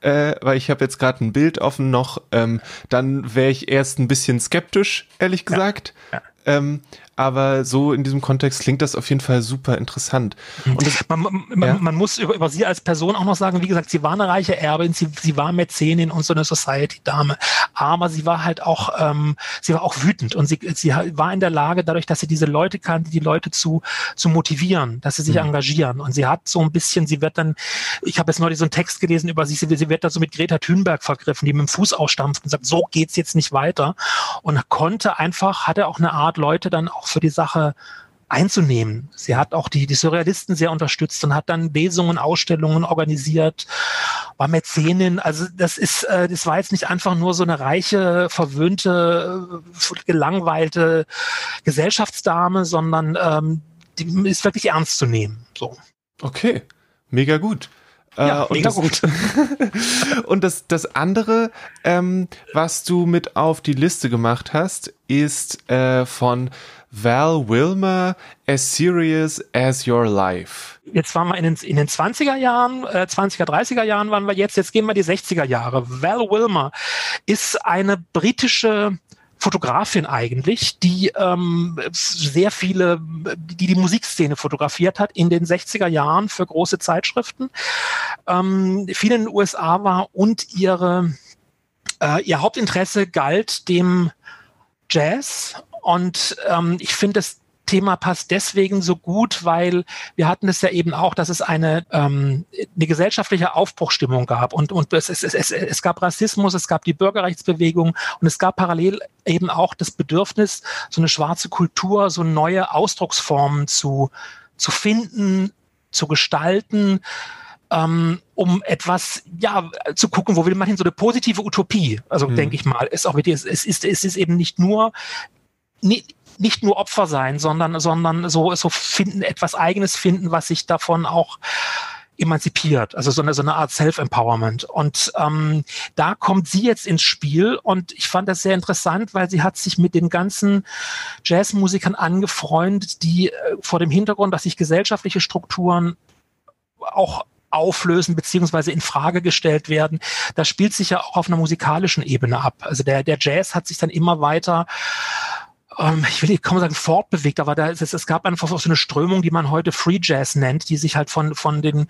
A: äh, weil ich habe jetzt gerade ein Bild offen noch, ähm, dann wäre ich erst ein bisschen skeptisch, ehrlich gesagt. Ja. Ja. Ähm, aber so in diesem Kontext klingt das auf jeden Fall super interessant.
C: Und das, man, man, ja? man, muss über, über, sie als Person auch noch sagen, wie gesagt, sie war eine reiche Erbin, sie, sie war Mäzenin und so eine Society-Dame, aber sie war halt auch, ähm, sie war auch wütend und sie, sie war in der Lage, dadurch, dass sie diese Leute kannte, die Leute zu, zu motivieren, dass sie sich mhm. engagieren. Und sie hat so ein bisschen, sie wird dann, ich habe jetzt neulich so einen Text gelesen über sie, sie wird da so mit Greta Thunberg vergriffen, die mit dem Fuß ausstampft und sagt, so geht's jetzt nicht weiter. Und konnte einfach, hatte auch eine Art, Leute dann auch für die Sache einzunehmen. Sie hat auch die, die Surrealisten sehr unterstützt und hat dann Lesungen, Ausstellungen organisiert, war Mäzenin. Also das ist, äh, das war jetzt nicht einfach nur so eine reiche, verwöhnte, äh, gelangweilte Gesellschaftsdame, sondern ähm, die ist wirklich ernst zu nehmen. So.
A: Okay, mega gut.
C: Ja, äh, mega das, gut.
A: und das, das andere, ähm, was du mit auf die Liste gemacht hast, ist äh, von Val Wilmer, As Serious as Your Life.
C: Jetzt waren wir in den, in den 20er Jahren, äh, 20er, 30er Jahren waren wir jetzt, jetzt gehen wir die 60er Jahre. Val Wilmer ist eine britische Fotografin eigentlich, die ähm, sehr viele, die die Musikszene fotografiert hat in den 60er Jahren für große Zeitschriften, ähm, viel in den USA war und ihre, äh, ihr Hauptinteresse galt dem Jazz und ähm, ich finde das Thema passt deswegen so gut, weil wir hatten es ja eben auch, dass es eine, ähm, eine gesellschaftliche Aufbruchstimmung gab und, und es, es, es, es gab Rassismus, es gab die Bürgerrechtsbewegung und es gab parallel eben auch das Bedürfnis, so eine schwarze Kultur, so neue Ausdrucksformen zu, zu finden, zu gestalten, ähm, um etwas, ja, zu gucken, wo will man hin, so eine positive Utopie, also mhm. denke ich mal, ist auch mit dir, es ist, es ist eben nicht nur nicht, nur Opfer sein, sondern, sondern so, so finden, etwas Eigenes finden, was sich davon auch emanzipiert, also so eine, so eine Art Self-Empowerment. Und ähm, da kommt sie jetzt ins Spiel und ich fand das sehr interessant, weil sie hat sich mit den ganzen Jazzmusikern angefreundet, die äh, vor dem Hintergrund, dass sich gesellschaftliche Strukturen auch auflösen beziehungsweise in Frage gestellt werden. Das spielt sich ja auch auf einer musikalischen Ebene ab. Also der, der Jazz hat sich dann immer weiter ähm, ich will nicht kaum sagen fortbewegt, aber da ist es, es gab einfach so eine Strömung, die man heute Free Jazz nennt, die sich halt von, von den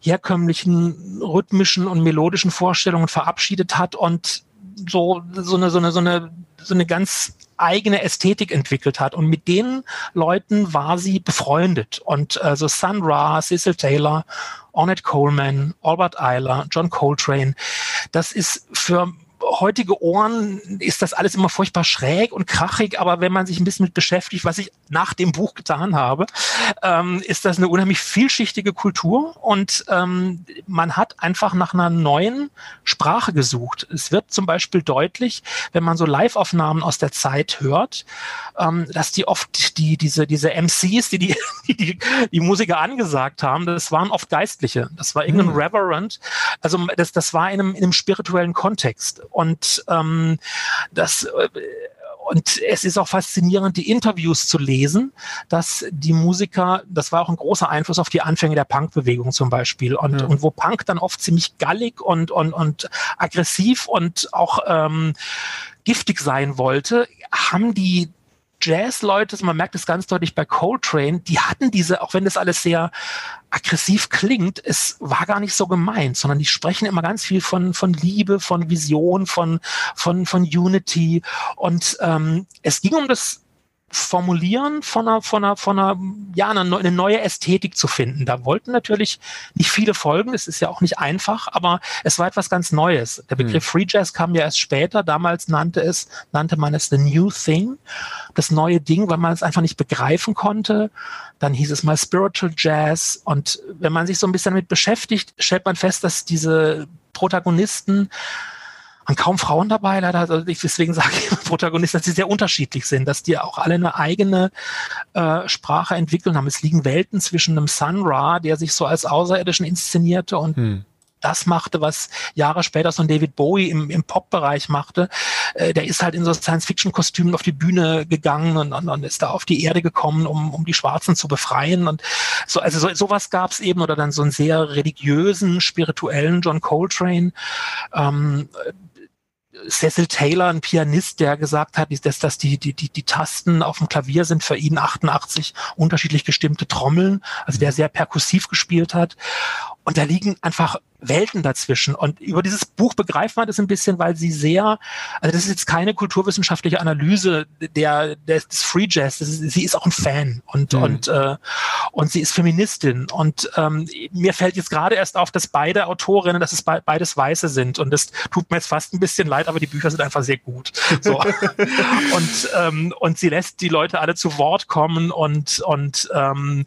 C: herkömmlichen rhythmischen und melodischen Vorstellungen verabschiedet hat und so, so eine, so eine, so eine, so eine ganz eigene Ästhetik entwickelt hat. Und mit den Leuten war sie befreundet. Und also Sun Ra, Cecil Taylor, Ornette Coleman, Albert Eiler, John Coltrane, das ist für heutige Ohren ist das alles immer furchtbar schräg und krachig, aber wenn man sich ein bisschen mit beschäftigt, was ich nach dem Buch getan habe, ähm, ist das eine unheimlich vielschichtige Kultur und ähm, man hat einfach nach einer neuen Sprache gesucht. Es wird zum Beispiel deutlich, wenn man so Live-Aufnahmen aus der Zeit hört, ähm, dass die oft die diese diese MCs, die die, die die Musiker angesagt haben, das waren oft Geistliche. Das war irgendein hm. Reverend. Also das das war in einem, in einem spirituellen Kontext und ähm, das äh, und es ist auch faszinierend, die Interviews zu lesen, dass die Musiker, das war auch ein großer Einfluss auf die Anfänge der Punkbewegung zum Beispiel. Und, ja. und wo Punk dann oft ziemlich gallig und, und, und aggressiv und auch ähm, giftig sein wollte, haben die Jazz-Leute, man merkt es ganz deutlich bei Coltrane, die hatten diese, auch wenn das alles sehr aggressiv klingt, es war gar nicht so gemeint, sondern die sprechen immer ganz viel von, von Liebe, von Vision, von, von, von Unity. Und ähm, es ging um das Formulieren von einer, von einer, von einer, ja, eine, neue Ästhetik zu finden. Da wollten natürlich nicht viele folgen. Es ist ja auch nicht einfach, aber es war etwas ganz Neues. Der Begriff hm. Free Jazz kam ja erst später. Damals nannte es, nannte man es the new thing. Das neue Ding, weil man es einfach nicht begreifen konnte. Dann hieß es mal Spiritual Jazz. Und wenn man sich so ein bisschen damit beschäftigt, stellt man fest, dass diese Protagonisten waren kaum Frauen dabei, leider. Also ich, deswegen sage ich Protagonisten, dass sie sehr unterschiedlich sind, dass die auch alle eine eigene äh, Sprache entwickeln haben. Es liegen Welten zwischen einem Sun Ra, der sich so als Außerirdischen inszenierte, und hm. das machte, was Jahre später so ein David Bowie im, im Pop-Bereich machte. Äh, der ist halt in so Science-Fiction-Kostümen auf die Bühne gegangen und, und, und, ist da auf die Erde gekommen, um, um die Schwarzen zu befreien. Und so, also so, sowas gab es eben oder dann so einen sehr religiösen, spirituellen John Coltrane. Ähm, Cecil Taylor, ein Pianist, der gesagt hat, dass, dass die, die, die, die Tasten auf dem Klavier sind für ihn 88 unterschiedlich gestimmte Trommeln, also der sehr perkussiv gespielt hat. Und da liegen einfach Welten dazwischen. Und über dieses Buch begreift man das ein bisschen, weil sie sehr, also das ist jetzt keine kulturwissenschaftliche Analyse der, der des Free Jazz. Ist, sie ist auch ein Fan und mhm. und äh, und sie ist Feministin. Und ähm, mir fällt jetzt gerade erst auf, dass beide Autorinnen, dass es be beides Weiße sind. Und das tut mir jetzt fast ein bisschen leid, aber die Bücher sind einfach sehr gut. So. und ähm, und sie lässt die Leute alle zu Wort kommen und und ähm,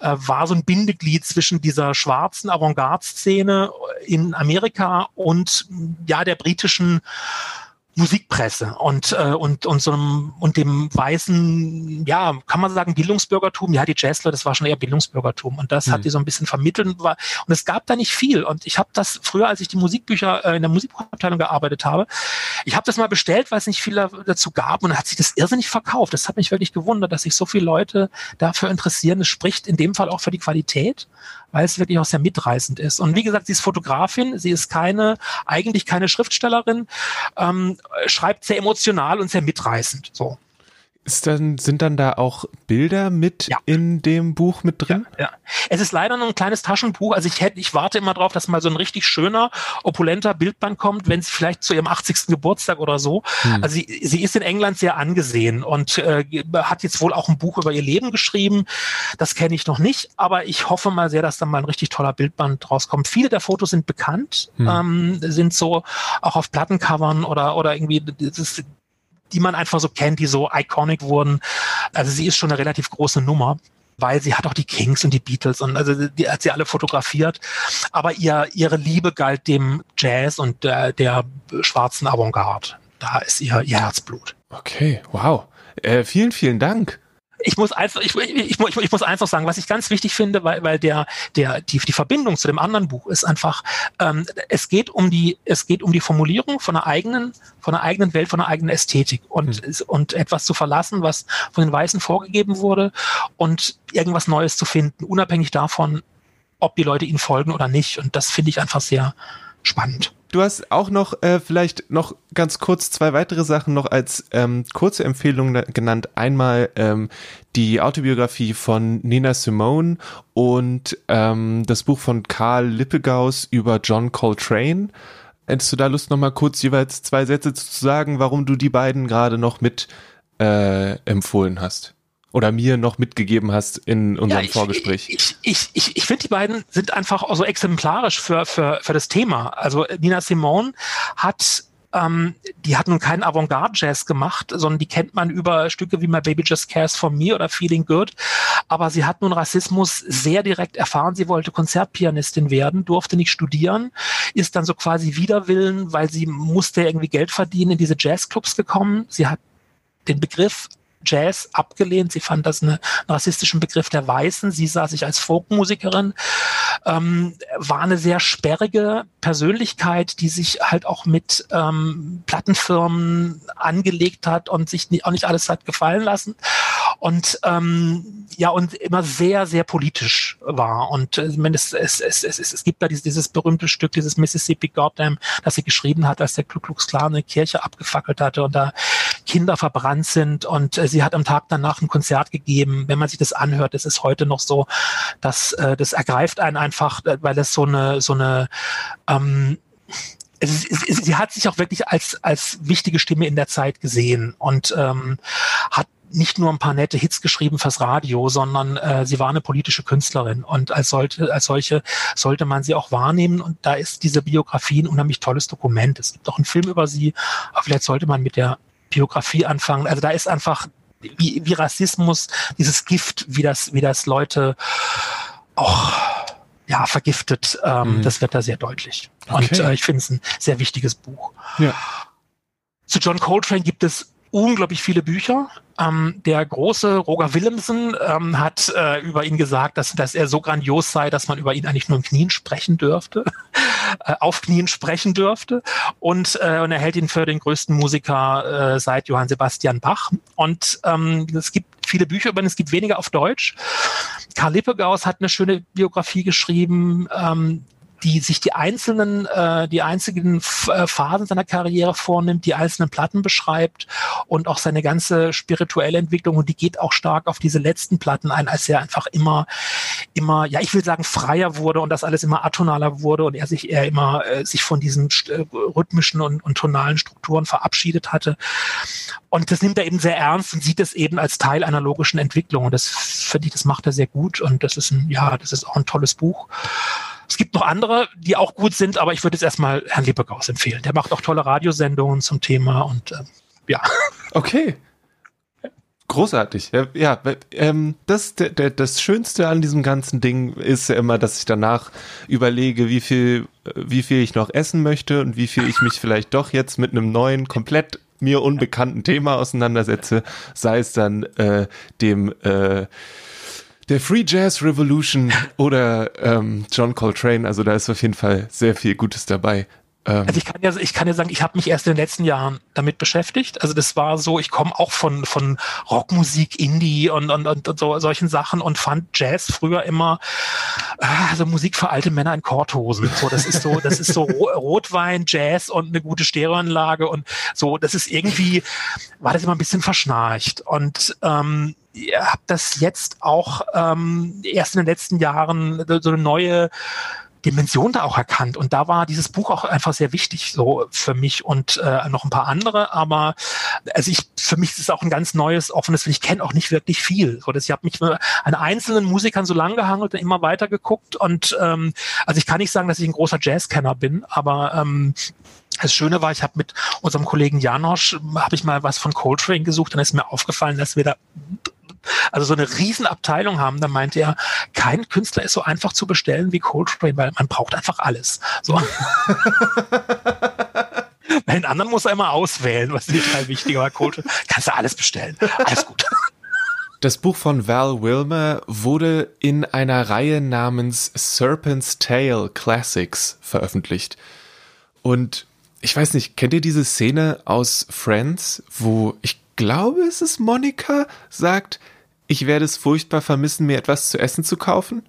C: äh, war so ein Bindeglied zwischen dieser schwarzen Avantgarde-Szene in Amerika und ja der britischen Musikpresse und äh, und und so einem und dem weißen ja kann man sagen Bildungsbürgertum. Ja die Jazzler das war schon eher Bildungsbürgertum und das mhm. hat die so ein bisschen vermittelt war und es gab da nicht viel. Und ich habe das früher als ich die Musikbücher äh, in der Musikabteilung gearbeitet habe ich habe das mal bestellt weil es nicht viel dazu gab und dann hat sich das irrsinnig verkauft. Das hat mich wirklich gewundert dass sich so viele Leute dafür interessieren. Es spricht in dem Fall auch für die Qualität weil es wirklich auch sehr mitreißend ist. Und wie gesagt, sie ist Fotografin, sie ist keine, eigentlich keine Schriftstellerin, ähm, schreibt sehr emotional und sehr mitreißend. So.
A: Ist dann, sind dann da auch Bilder mit ja. in dem Buch mit drin?
C: Ja, ja, Es ist leider nur ein kleines Taschenbuch. Also ich hätte, ich warte immer drauf, dass mal so ein richtig schöner, opulenter Bildband kommt, wenn sie vielleicht zu ihrem 80. Geburtstag oder so. Hm. Also sie, sie ist in England sehr angesehen und äh, hat jetzt wohl auch ein Buch über ihr Leben geschrieben. Das kenne ich noch nicht, aber ich hoffe mal sehr, dass da mal ein richtig toller Bildband rauskommt. Viele der Fotos sind bekannt, hm. ähm, sind so auch auf Plattencovern oder, oder irgendwie, das, die man einfach so kennt, die so iconic wurden. Also sie ist schon eine relativ große Nummer weil sie hat auch die Kings und die Beatles und also die hat sie alle fotografiert. Aber ihr, ihre Liebe galt dem Jazz und der, der schwarzen Avantgarde. Da ist ihr, ihr Herzblut.
A: Okay, wow. Äh, vielen, vielen Dank
C: ich muss einfach, ich, ich, ich, ich muss einfach sagen, was ich ganz wichtig finde, weil, weil der, der, die, die Verbindung zu dem anderen Buch ist einfach, ähm, es geht um die, es geht um die Formulierung von einer eigenen, von einer eigenen Welt, von einer eigenen Ästhetik und, mhm. und etwas zu verlassen, was von den Weißen vorgegeben wurde und irgendwas Neues zu finden, unabhängig davon, ob die Leute ihnen folgen oder nicht. Und das finde ich einfach sehr spannend.
A: Du hast auch noch äh, vielleicht noch ganz kurz zwei weitere Sachen noch als ähm, kurze Empfehlung genannt. Einmal ähm, die Autobiografie von Nina Simone und ähm, das Buch von Karl Lippegaus über John Coltrane. Hättest du da Lust, noch mal kurz jeweils zwei Sätze zu sagen, warum du die beiden gerade noch mit äh, empfohlen hast? Oder mir noch mitgegeben hast in unserem ja, ich, Vorgespräch.
C: Ich, ich, ich, ich finde, die beiden sind einfach auch so exemplarisch für, für, für das Thema. Also Nina Simone hat ähm, die hat nun keinen Avantgarde-Jazz gemacht, sondern die kennt man über Stücke wie My Baby Just Cares for Me oder Feeling Good. Aber sie hat nun Rassismus sehr direkt erfahren. Sie wollte Konzertpianistin werden, durfte nicht studieren, ist dann so quasi widerwillen, weil sie musste irgendwie Geld verdienen, in diese Jazzclubs gekommen. Sie hat den Begriff Jazz abgelehnt. Sie fand das eine, einen rassistischen Begriff der Weißen. Sie sah sich als Folkmusikerin, ähm, war eine sehr sperrige Persönlichkeit, die sich halt auch mit ähm, Plattenfirmen angelegt hat und sich nie, auch nicht alles hat gefallen lassen. Und ähm, ja, und immer sehr, sehr politisch war. Und äh, es, es, es, es, es gibt da dieses, dieses berühmte Stück, dieses Mississippi Goddamn, das sie geschrieben hat, als der Ku Klux Klan eine Kirche abgefackelt hatte und da Kinder verbrannt sind. Und äh, sie hat am Tag danach ein Konzert gegeben. Wenn man sich das anhört, es ist heute noch so, dass äh, das ergreift einen einfach, äh, weil es so eine, so eine ähm, sie hat sich auch wirklich als, als wichtige Stimme in der Zeit gesehen und ähm, hat nicht nur ein paar nette Hits geschrieben fürs Radio, sondern äh, sie war eine politische Künstlerin und als sollte, als solche sollte man sie auch wahrnehmen und da ist diese Biografie ein unheimlich tolles Dokument. Es gibt auch einen Film über sie, aber vielleicht sollte man mit der Biografie anfangen. Also da ist einfach wie, wie Rassismus, dieses Gift, wie das, wie das Leute auch ja, vergiftet, ähm, mhm. das wird da sehr deutlich. Okay. Und äh, ich finde es ein sehr wichtiges Buch. Ja. Zu John Coltrane gibt es unglaublich viele Bücher. Ähm, der große Roger Willemsen ähm, hat äh, über ihn gesagt, dass, dass er so grandios sei, dass man über ihn eigentlich nur im Knien sprechen dürfte, äh, auf Knien sprechen dürfte. Und, äh, und er hält ihn für den größten Musiker äh, seit Johann Sebastian Bach. Und ähm, es gibt viele Bücher über ihn, es gibt weniger auf Deutsch. Karl Lippegaus hat eine schöne Biografie geschrieben. Ähm, die sich die einzelnen, äh, die einzigen äh, Phasen seiner Karriere vornimmt, die einzelnen Platten beschreibt und auch seine ganze spirituelle Entwicklung und die geht auch stark auf diese letzten Platten ein, als er einfach immer, immer, ja, ich will sagen, freier wurde und das alles immer atonaler wurde und er sich eher immer äh, sich von diesen äh, rhythmischen und, und tonalen Strukturen verabschiedet hatte. Und das nimmt er eben sehr ernst und sieht es eben als Teil einer logischen Entwicklung. Und das finde ich, das macht er sehr gut. Und das ist ein, ja, das ist auch ein tolles Buch. Es gibt noch andere, die auch gut sind, aber ich würde jetzt erstmal Herrn Liebegaus empfehlen. Der macht auch tolle Radiosendungen zum Thema und äh, ja.
A: Okay. Großartig. Ja, ähm, das, der, der, das Schönste an diesem ganzen Ding ist ja immer, dass ich danach überlege, wie viel, wie viel ich noch essen möchte und wie viel ich mich vielleicht doch jetzt mit einem neuen, komplett mir unbekannten Thema auseinandersetze, sei es dann äh, dem äh, der Free Jazz Revolution oder ähm, John Coltrane. Also da ist auf jeden Fall sehr viel Gutes dabei.
C: Ähm, also ich kann ja, ich kann ja sagen, ich habe mich erst in den letzten Jahren damit beschäftigt. Also das war so, ich komme auch von von Rockmusik, Indie und, und, und so solchen Sachen und fand Jazz früher immer also Musik für alte Männer in Korthosen. So, das ist so, das ist so Rotwein, Jazz und eine gute Stereoanlage und so. Das ist irgendwie war das immer ein bisschen verschnarcht und ähm, habt das jetzt auch ähm, erst in den letzten Jahren so eine neue Dimension da auch erkannt. Und da war dieses Buch auch einfach sehr wichtig so für mich und äh, noch ein paar andere. Aber also ich, für mich ist es auch ein ganz neues, offenes, ich kenne auch nicht wirklich viel. So, dass ich habe mich an einzelnen Musikern so lang gehangelt und immer weiter geguckt. Und ähm, also ich kann nicht sagen, dass ich ein großer Jazzkenner bin, aber ähm, das Schöne war, ich habe mit unserem Kollegen Janosch, habe ich mal was von Coltrane gesucht, dann ist mir aufgefallen, dass wir da also so eine Riesenabteilung haben, dann meinte er, kein Künstler ist so einfach zu bestellen wie Coltrane, weil man braucht einfach alles. So. Bei den anderen muss er immer auswählen, was total wichtig war. Coltrane, kannst du alles bestellen. Alles gut.
A: Das Buch von Val Wilmer wurde in einer Reihe namens Serpent's Tale Classics veröffentlicht. Und ich weiß nicht, kennt ihr diese Szene aus Friends, wo ich glaube, es ist Monika, sagt, ich werde es furchtbar vermissen, mir etwas zu essen zu kaufen.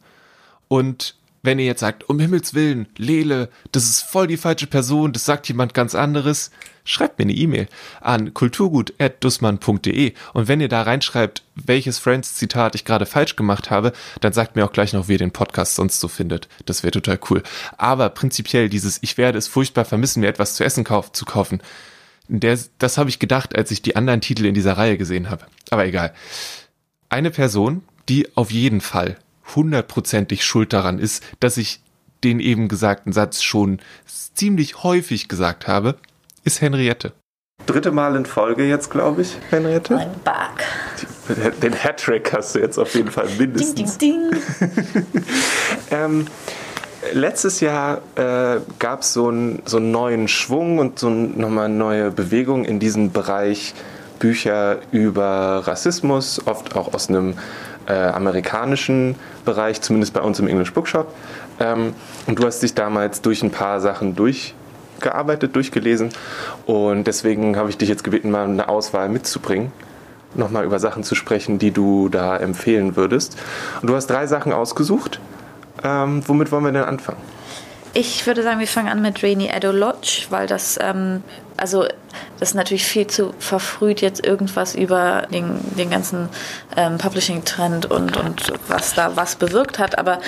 A: Und wenn ihr jetzt sagt, um Himmels Willen, Lele, das ist voll die falsche Person, das sagt jemand ganz anderes, schreibt mir eine E-Mail an kulturgut.dussmann.de und wenn ihr da reinschreibt, welches Friends-Zitat ich gerade falsch gemacht habe, dann sagt mir auch gleich noch, wie ihr den Podcast sonst so findet. Das wäre total cool. Aber prinzipiell dieses, ich werde es furchtbar vermissen, mir etwas zu essen kauf zu kaufen, der, das habe ich gedacht, als ich die anderen Titel in dieser Reihe gesehen habe. Aber egal. Eine Person, die auf jeden Fall hundertprozentig schuld daran ist, dass ich den eben gesagten Satz schon ziemlich häufig gesagt habe, ist Henriette. Dritte Mal in Folge jetzt, glaube ich, Henriette.
D: I'm back.
A: Den Hattrick hast du jetzt auf jeden Fall mindestens. Ding, ding, ding. ähm, letztes Jahr äh, gab es so, ein, so einen neuen Schwung und so ein, nochmal eine neue Bewegung in diesem Bereich Bücher über Rassismus, oft auch aus einem äh, amerikanischen Bereich, zumindest bei uns im English Bookshop. Ähm, und du hast dich damals durch ein paar Sachen durchgearbeitet, durchgelesen. Und deswegen habe ich dich jetzt gebeten, mal eine Auswahl mitzubringen nochmal über Sachen zu sprechen, die du da empfehlen würdest. Und du hast drei Sachen ausgesucht. Ähm, womit wollen wir denn anfangen?
D: Ich würde sagen, wir fangen an mit Rainy Edo Lodge, weil das, ähm, also das ist natürlich viel zu verfrüht, jetzt irgendwas über den, den ganzen ähm, Publishing-Trend und, und was da was bewirkt hat. Aber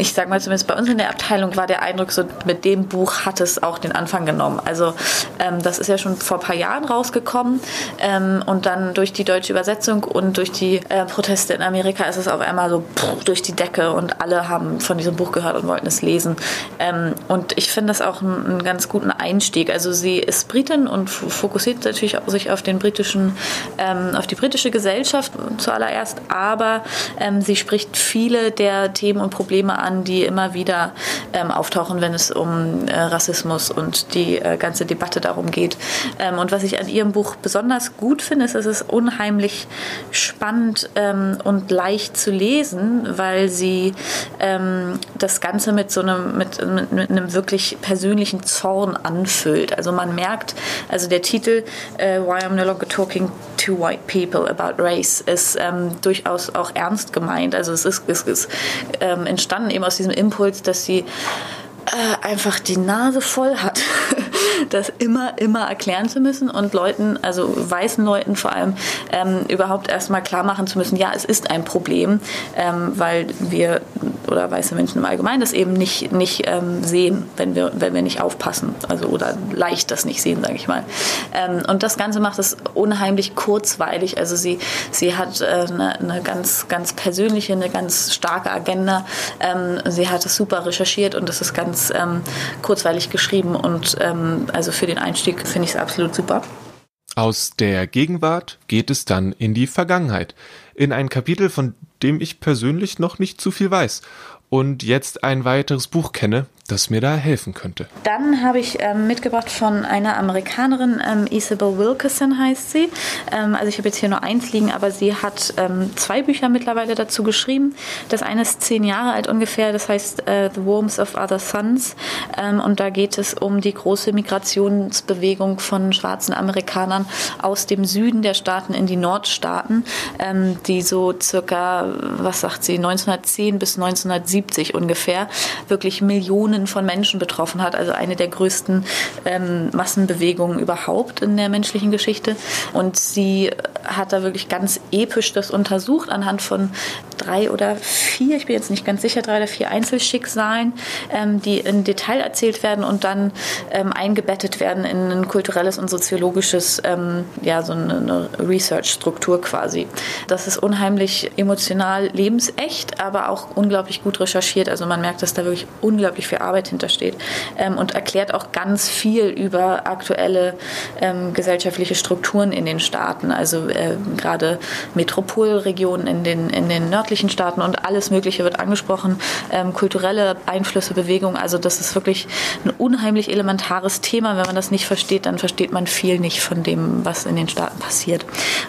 D: ich sag mal zumindest bei uns in der Abteilung war der Eindruck so, mit dem Buch hat es auch den Anfang genommen. Also ähm, das ist ja schon vor ein paar Jahren rausgekommen ähm, und dann durch die deutsche Übersetzung und durch die äh, Proteste in Amerika ist es auf einmal so pff, durch die Decke und alle haben von diesem Buch gehört und wollten es lesen. Ähm, und ich finde das auch einen, ganz guten Einstieg. Also sie ist Britin und fokussiert natürlich auch sich auf den britischen, ähm, auf die britische Gesellschaft zuallererst, aber ähm, sie spricht viele der Themen und Probleme an, an, die immer wieder ähm, auftauchen, wenn es um äh, Rassismus und die äh, ganze Debatte darum geht. Ähm, und was ich an ihrem Buch besonders gut finde, ist, es unheimlich spannend ähm, und leicht zu lesen, weil sie ähm, das Ganze mit so einem, mit, mit, mit, einem wirklich persönlichen Zorn anfüllt. Also man merkt, also der Titel äh, Why I'm No Longer Talking to White People About Race ist ähm, durchaus auch ernst gemeint. Also es ist, es ist ähm, entstanden eben aus diesem Impuls, dass sie äh, einfach die Nase voll hat, das immer, immer erklären zu müssen und Leuten, also weißen Leuten vor allem, ähm, überhaupt erstmal klar machen zu müssen, ja, es ist ein Problem, ähm, weil wir oder weiße Menschen im Allgemeinen das eben nicht, nicht ähm, sehen, wenn wir, wenn wir nicht aufpassen. Also oder leicht das nicht sehen, sage ich mal. Ähm, und das Ganze macht es unheimlich kurzweilig. Also sie, sie hat äh, eine, eine ganz, ganz persönliche, eine ganz starke Agenda. Ähm, sie hat es super recherchiert und es ist ganz ähm, kurzweilig geschrieben. Und ähm, also für den Einstieg finde ich es absolut super.
A: Aus der Gegenwart geht es dann in die Vergangenheit, in ein Kapitel, von dem ich persönlich noch nicht zu viel weiß und jetzt ein weiteres Buch kenne, das mir da helfen könnte.
D: Dann habe ich ähm, mitgebracht von einer Amerikanerin, ähm, Isabel Wilkerson heißt sie. Ähm, also ich habe jetzt hier nur eins liegen, aber sie hat ähm, zwei Bücher mittlerweile dazu geschrieben. Das eine ist zehn Jahre alt ungefähr, das heißt äh, The Worms of Other Suns. Ähm, und da geht es um die große Migrationsbewegung von schwarzen Amerikanern aus dem Süden der Staaten in die Nordstaaten, ähm, die so circa, was sagt sie, 1910 bis 1970 ungefähr wirklich Millionen Millionen von Menschen betroffen hat, also eine der größten ähm, Massenbewegungen überhaupt in der menschlichen Geschichte. Und sie hat da wirklich ganz episch das untersucht anhand von drei oder vier, ich bin jetzt nicht ganz sicher, drei oder vier Einzelschicksalen, ähm, die in Detail erzählt werden und dann ähm, eingebettet werden in ein kulturelles und soziologisches, ähm, ja, so eine, eine Research-Struktur quasi. Das ist unheimlich emotional lebensecht, aber auch unglaublich gut recherchiert. Also man merkt, dass da wirklich unglaublich viel Arbeit hintersteht ähm, und erklärt auch ganz viel über aktuelle ähm, gesellschaftliche Strukturen in den Staaten, also äh, gerade Metropolregionen in den, in den nördlichen Staaten und alles Mögliche wird angesprochen, ähm, kulturelle Einflüsse, Bewegung, also das ist wirklich ein unheimlich elementares Thema. Wenn man das nicht versteht, dann versteht man viel nicht von dem, was in den Staaten passiert.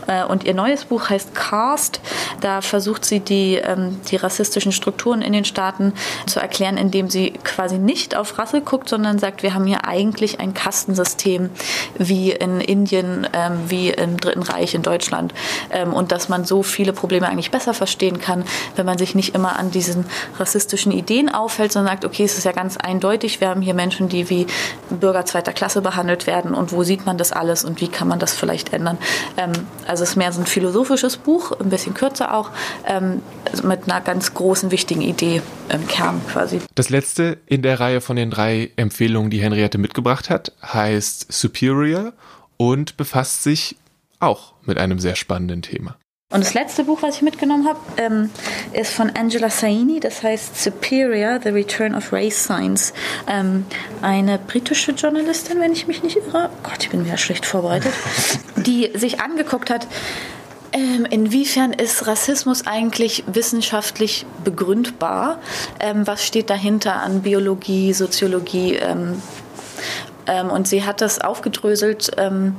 D: Äh, und ihr neues Buch heißt Cast, da versucht sie die, ähm, die rassistischen Strukturen in den Staaten zu erklären, indem sie quasi quasi nicht auf Rasse guckt, sondern sagt, wir haben hier eigentlich ein Kastensystem wie in Indien, ähm, wie im Dritten Reich in Deutschland. Ähm, und dass man so viele Probleme eigentlich besser verstehen kann, wenn man sich nicht immer an diesen rassistischen Ideen aufhält, sondern sagt, okay, es ist ja ganz eindeutig, wir haben hier Menschen, die wie Bürger zweiter Klasse behandelt werden und wo sieht man das alles und wie kann man das vielleicht ändern. Ähm, also es ist mehr so ein philosophisches Buch, ein bisschen kürzer auch, ähm, mit einer ganz großen, wichtigen Idee im Kern quasi.
A: Das letzte in der Reihe von den drei Empfehlungen, die Henriette mitgebracht hat, heißt Superior und befasst sich auch mit einem sehr spannenden Thema.
D: Und das letzte Buch, was ich mitgenommen habe, ähm, ist von Angela Saini, das heißt Superior, The Return of Race Science. Ähm, eine britische Journalistin, wenn ich mich nicht irre. Gott, ich bin wieder schlecht vorbereitet. Die sich angeguckt hat, ähm, inwiefern ist Rassismus eigentlich wissenschaftlich begründbar? Ähm, was steht dahinter an Biologie, Soziologie? Ähm, ähm, und sie hat das aufgedröselt ähm,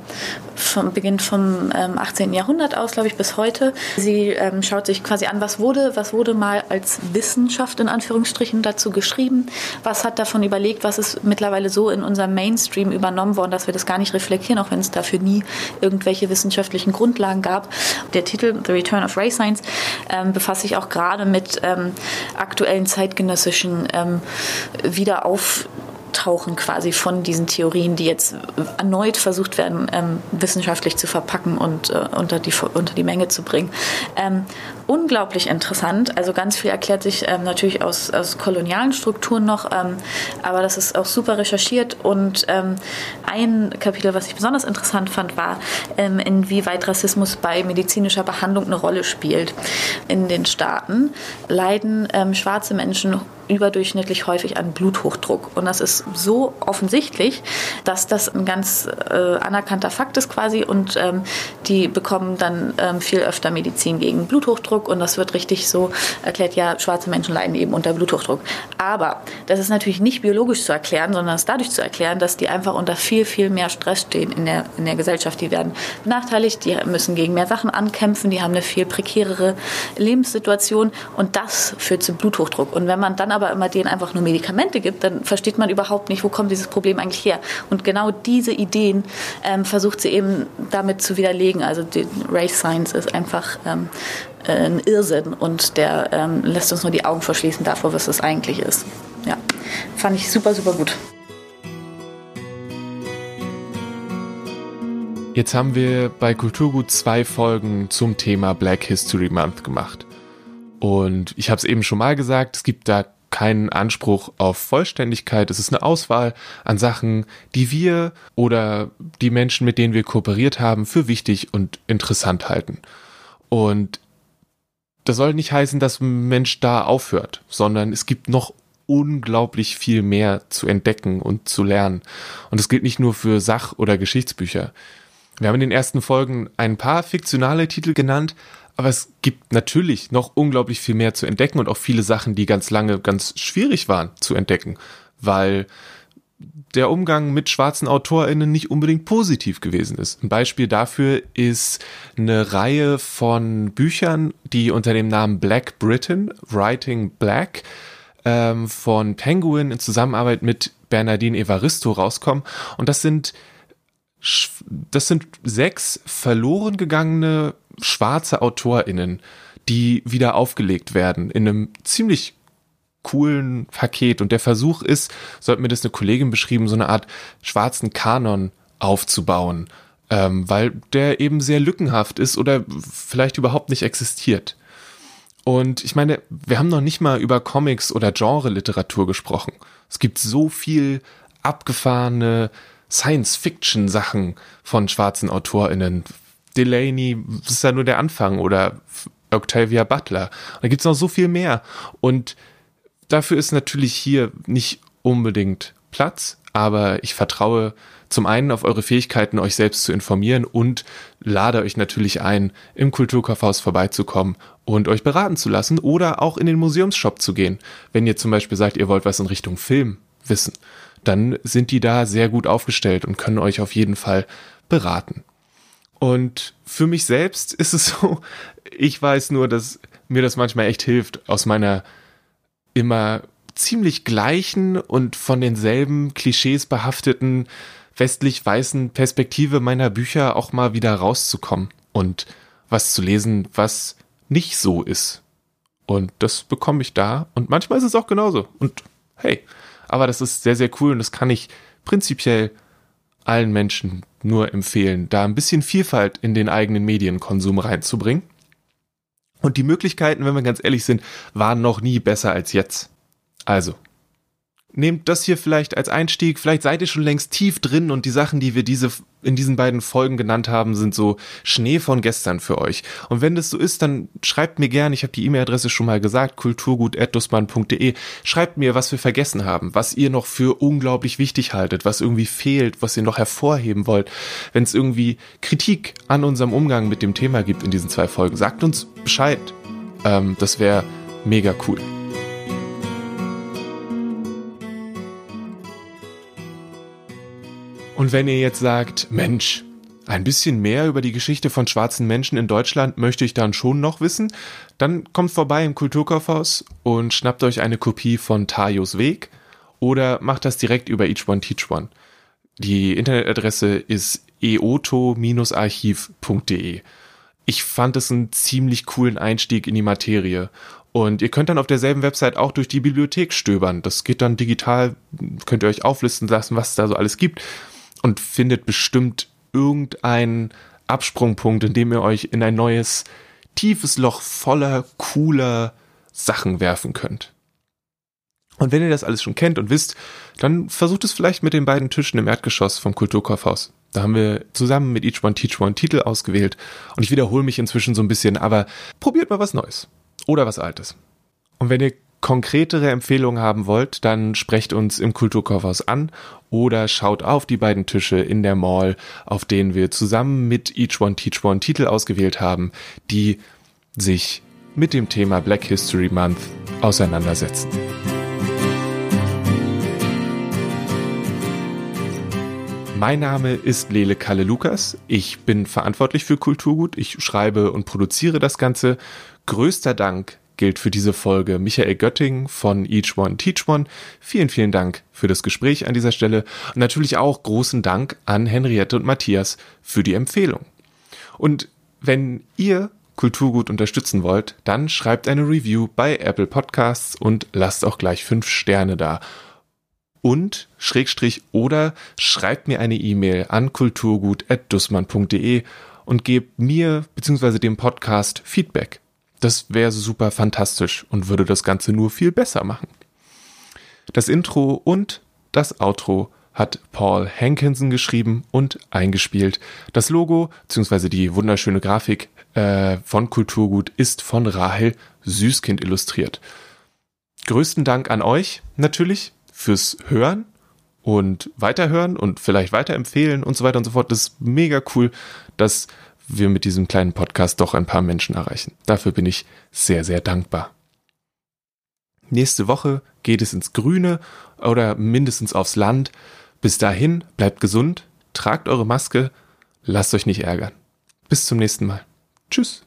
D: vom Beginn vom ähm, 18. Jahrhundert aus, glaube ich, bis heute. Sie ähm, schaut sich quasi an, was wurde, was wurde mal als Wissenschaft in Anführungsstrichen dazu geschrieben, was hat davon überlegt, was ist mittlerweile so in unserem Mainstream übernommen worden, dass wir das gar nicht reflektieren, auch wenn es dafür nie irgendwelche wissenschaftlichen Grundlagen gab. Der Titel The Return of Race Science ähm, befasst sich auch gerade mit ähm, aktuellen zeitgenössischen Wiederauf Auftauchen quasi von diesen Theorien, die jetzt erneut versucht werden, ähm, wissenschaftlich zu verpacken und äh, unter, die, unter die Menge zu bringen. Ähm, unglaublich interessant. Also ganz viel erklärt sich ähm, natürlich aus, aus kolonialen Strukturen noch, ähm, aber das ist auch super recherchiert. Und ähm, ein Kapitel, was ich besonders interessant fand, war, ähm, inwieweit Rassismus bei medizinischer Behandlung eine Rolle spielt. In den Staaten leiden schwarze Menschen überdurchschnittlich häufig an Bluthochdruck. Und das ist so offensichtlich, dass das ein ganz äh, anerkannter Fakt ist quasi. Und ähm, die bekommen dann ähm, viel öfter Medizin gegen Bluthochdruck Bluthochdruck und das wird richtig so erklärt, ja, schwarze Menschen leiden eben unter Bluthochdruck. Aber das ist natürlich nicht biologisch zu erklären, sondern es dadurch zu erklären, dass die einfach unter viel, viel mehr Stress stehen in der, in der Gesellschaft. Die werden benachteiligt, die müssen gegen mehr Sachen ankämpfen, die haben eine viel prekärere Lebenssituation und das führt zu Bluthochdruck. Und wenn man dann aber immer denen einfach nur Medikamente gibt, dann versteht man überhaupt nicht, wo kommt dieses Problem eigentlich her. Und genau diese Ideen ähm, versucht sie eben damit zu widerlegen. Also Race Science ist einfach ähm, ein Irrsinn und der ähm, lässt uns nur die Augen verschließen davor, was es eigentlich ist. Ja, fand ich super, super gut.
A: Jetzt haben wir bei Kulturgut zwei Folgen zum Thema Black History Month gemacht. Und ich habe es eben schon mal gesagt, es gibt da keinen Anspruch auf Vollständigkeit. Es ist eine Auswahl an Sachen, die wir oder die Menschen, mit denen wir kooperiert haben, für wichtig und interessant halten. Und das soll nicht heißen, dass ein Mensch da aufhört, sondern es gibt noch unglaublich viel mehr zu entdecken und zu lernen. Und das gilt nicht nur für Sach- oder Geschichtsbücher. Wir haben in den ersten Folgen ein paar fiktionale Titel genannt, aber es gibt natürlich noch unglaublich viel mehr zu entdecken und auch viele Sachen, die ganz lange ganz schwierig waren zu entdecken, weil der Umgang mit schwarzen AutorInnen nicht unbedingt positiv gewesen ist. Ein Beispiel dafür ist eine Reihe von Büchern, die unter dem Namen Black Britain, Writing Black, ähm, von Penguin in Zusammenarbeit mit Bernardine Evaristo rauskommen. Und das sind, das sind sechs verloren gegangene schwarze AutorInnen, die wieder aufgelegt werden in einem ziemlich coolen Paket. Und der Versuch ist, so hat mir das eine Kollegin beschrieben, so eine Art schwarzen Kanon aufzubauen, ähm, weil der eben sehr lückenhaft ist oder vielleicht überhaupt nicht existiert. Und ich meine, wir haben noch nicht mal über Comics oder Genre-Literatur gesprochen. Es gibt so viel abgefahrene Science-Fiction-Sachen von schwarzen AutorInnen, Delaney ist ja nur der Anfang oder Octavia Butler. Und da gibt's noch so viel mehr. Und dafür ist natürlich hier nicht unbedingt Platz, aber ich vertraue zum einen auf eure Fähigkeiten, euch selbst zu informieren und lade euch natürlich ein, im Kulturkaufhaus vorbeizukommen und euch beraten zu lassen oder auch in den Museumsshop zu gehen. Wenn ihr zum Beispiel sagt, ihr wollt was in Richtung Film wissen, dann sind die da sehr gut aufgestellt und können euch auf jeden Fall beraten. Und für mich selbst ist es so, ich weiß nur, dass mir das manchmal echt hilft, aus meiner immer ziemlich gleichen und von denselben Klischees behafteten westlich weißen Perspektive meiner Bücher auch mal wieder rauszukommen und was zu lesen, was nicht so ist. Und das bekomme ich da und manchmal ist es auch genauso. Und hey, aber das ist sehr, sehr cool und das kann ich prinzipiell allen Menschen nur empfehlen, da ein bisschen Vielfalt in den eigenen Medienkonsum reinzubringen. Und die Möglichkeiten, wenn wir ganz ehrlich sind, waren noch nie besser als jetzt. Also, nehmt das hier vielleicht als Einstieg. Vielleicht seid ihr schon längst tief drin und die Sachen, die wir diese in diesen beiden Folgen genannt haben, sind so Schnee von gestern für euch. Und wenn das so ist, dann schreibt mir gern, ich habe die E-Mail-Adresse schon mal gesagt, kulturgut.dussmann.de. Schreibt mir, was wir vergessen haben, was ihr noch für unglaublich wichtig haltet, was irgendwie fehlt, was ihr noch hervorheben wollt. Wenn es irgendwie Kritik an unserem Umgang mit dem Thema gibt in diesen zwei Folgen, sagt uns Bescheid. Ähm, das wäre mega cool. Und wenn ihr jetzt sagt, Mensch, ein bisschen mehr über die Geschichte von schwarzen Menschen in Deutschland möchte ich dann schon noch wissen, dann kommt vorbei im Kulturkaufhaus und schnappt euch eine Kopie von Tajos Weg oder macht das direkt über Each One Teach One. Die Internetadresse ist eoto-archiv.de. Ich fand es einen ziemlich coolen Einstieg in die Materie. Und ihr könnt dann auf derselben Website auch durch die Bibliothek stöbern. Das geht dann digital, könnt ihr euch auflisten lassen, was es da so alles gibt und findet bestimmt irgendeinen Absprungpunkt, in dem ihr euch in ein neues, tiefes Loch voller cooler Sachen werfen könnt. Und wenn ihr das alles schon kennt und wisst, dann versucht es vielleicht mit den beiden Tischen im Erdgeschoss vom Kulturkaufhaus. Da haben wir zusammen mit Each One Teach One Titel ausgewählt und ich wiederhole mich inzwischen so ein bisschen, aber probiert mal was Neues oder was Altes. Und wenn ihr konkretere Empfehlungen haben wollt, dann sprecht uns im Kulturkaufhaus an oder schaut auf die beiden Tische in der Mall, auf denen wir zusammen mit Each One Teach One Titel ausgewählt haben, die sich mit dem Thema Black History Month auseinandersetzen. Mein Name ist Lele Kalle Lukas. Ich bin verantwortlich für Kulturgut. Ich schreibe und produziere das Ganze. Größter Dank gilt für diese Folge Michael Götting von Each One Teach One. Vielen, vielen Dank für das Gespräch an dieser Stelle. Und natürlich auch großen Dank an Henriette und Matthias für die Empfehlung. Und wenn ihr Kulturgut unterstützen wollt, dann schreibt eine Review bei Apple Podcasts und lasst auch gleich fünf Sterne da und Schrägstrich oder schreibt mir eine E-Mail an kulturgut.dussmann.de und gebt mir bzw. dem Podcast Feedback. Das wäre super fantastisch und würde das Ganze nur viel besser machen. Das Intro und das Outro hat Paul Hankinson geschrieben und eingespielt. Das Logo bzw. die wunderschöne Grafik äh, von Kulturgut ist von Rahel Süßkind illustriert. Größten Dank an euch natürlich fürs Hören und weiterhören und vielleicht weiterempfehlen und so weiter und so fort. Das ist mega cool, dass wir mit diesem kleinen Podcast doch ein paar Menschen erreichen. Dafür bin ich sehr, sehr dankbar. Nächste Woche geht es ins Grüne oder mindestens aufs Land. Bis dahin, bleibt gesund, tragt eure Maske, lasst euch nicht ärgern. Bis zum nächsten Mal. Tschüss.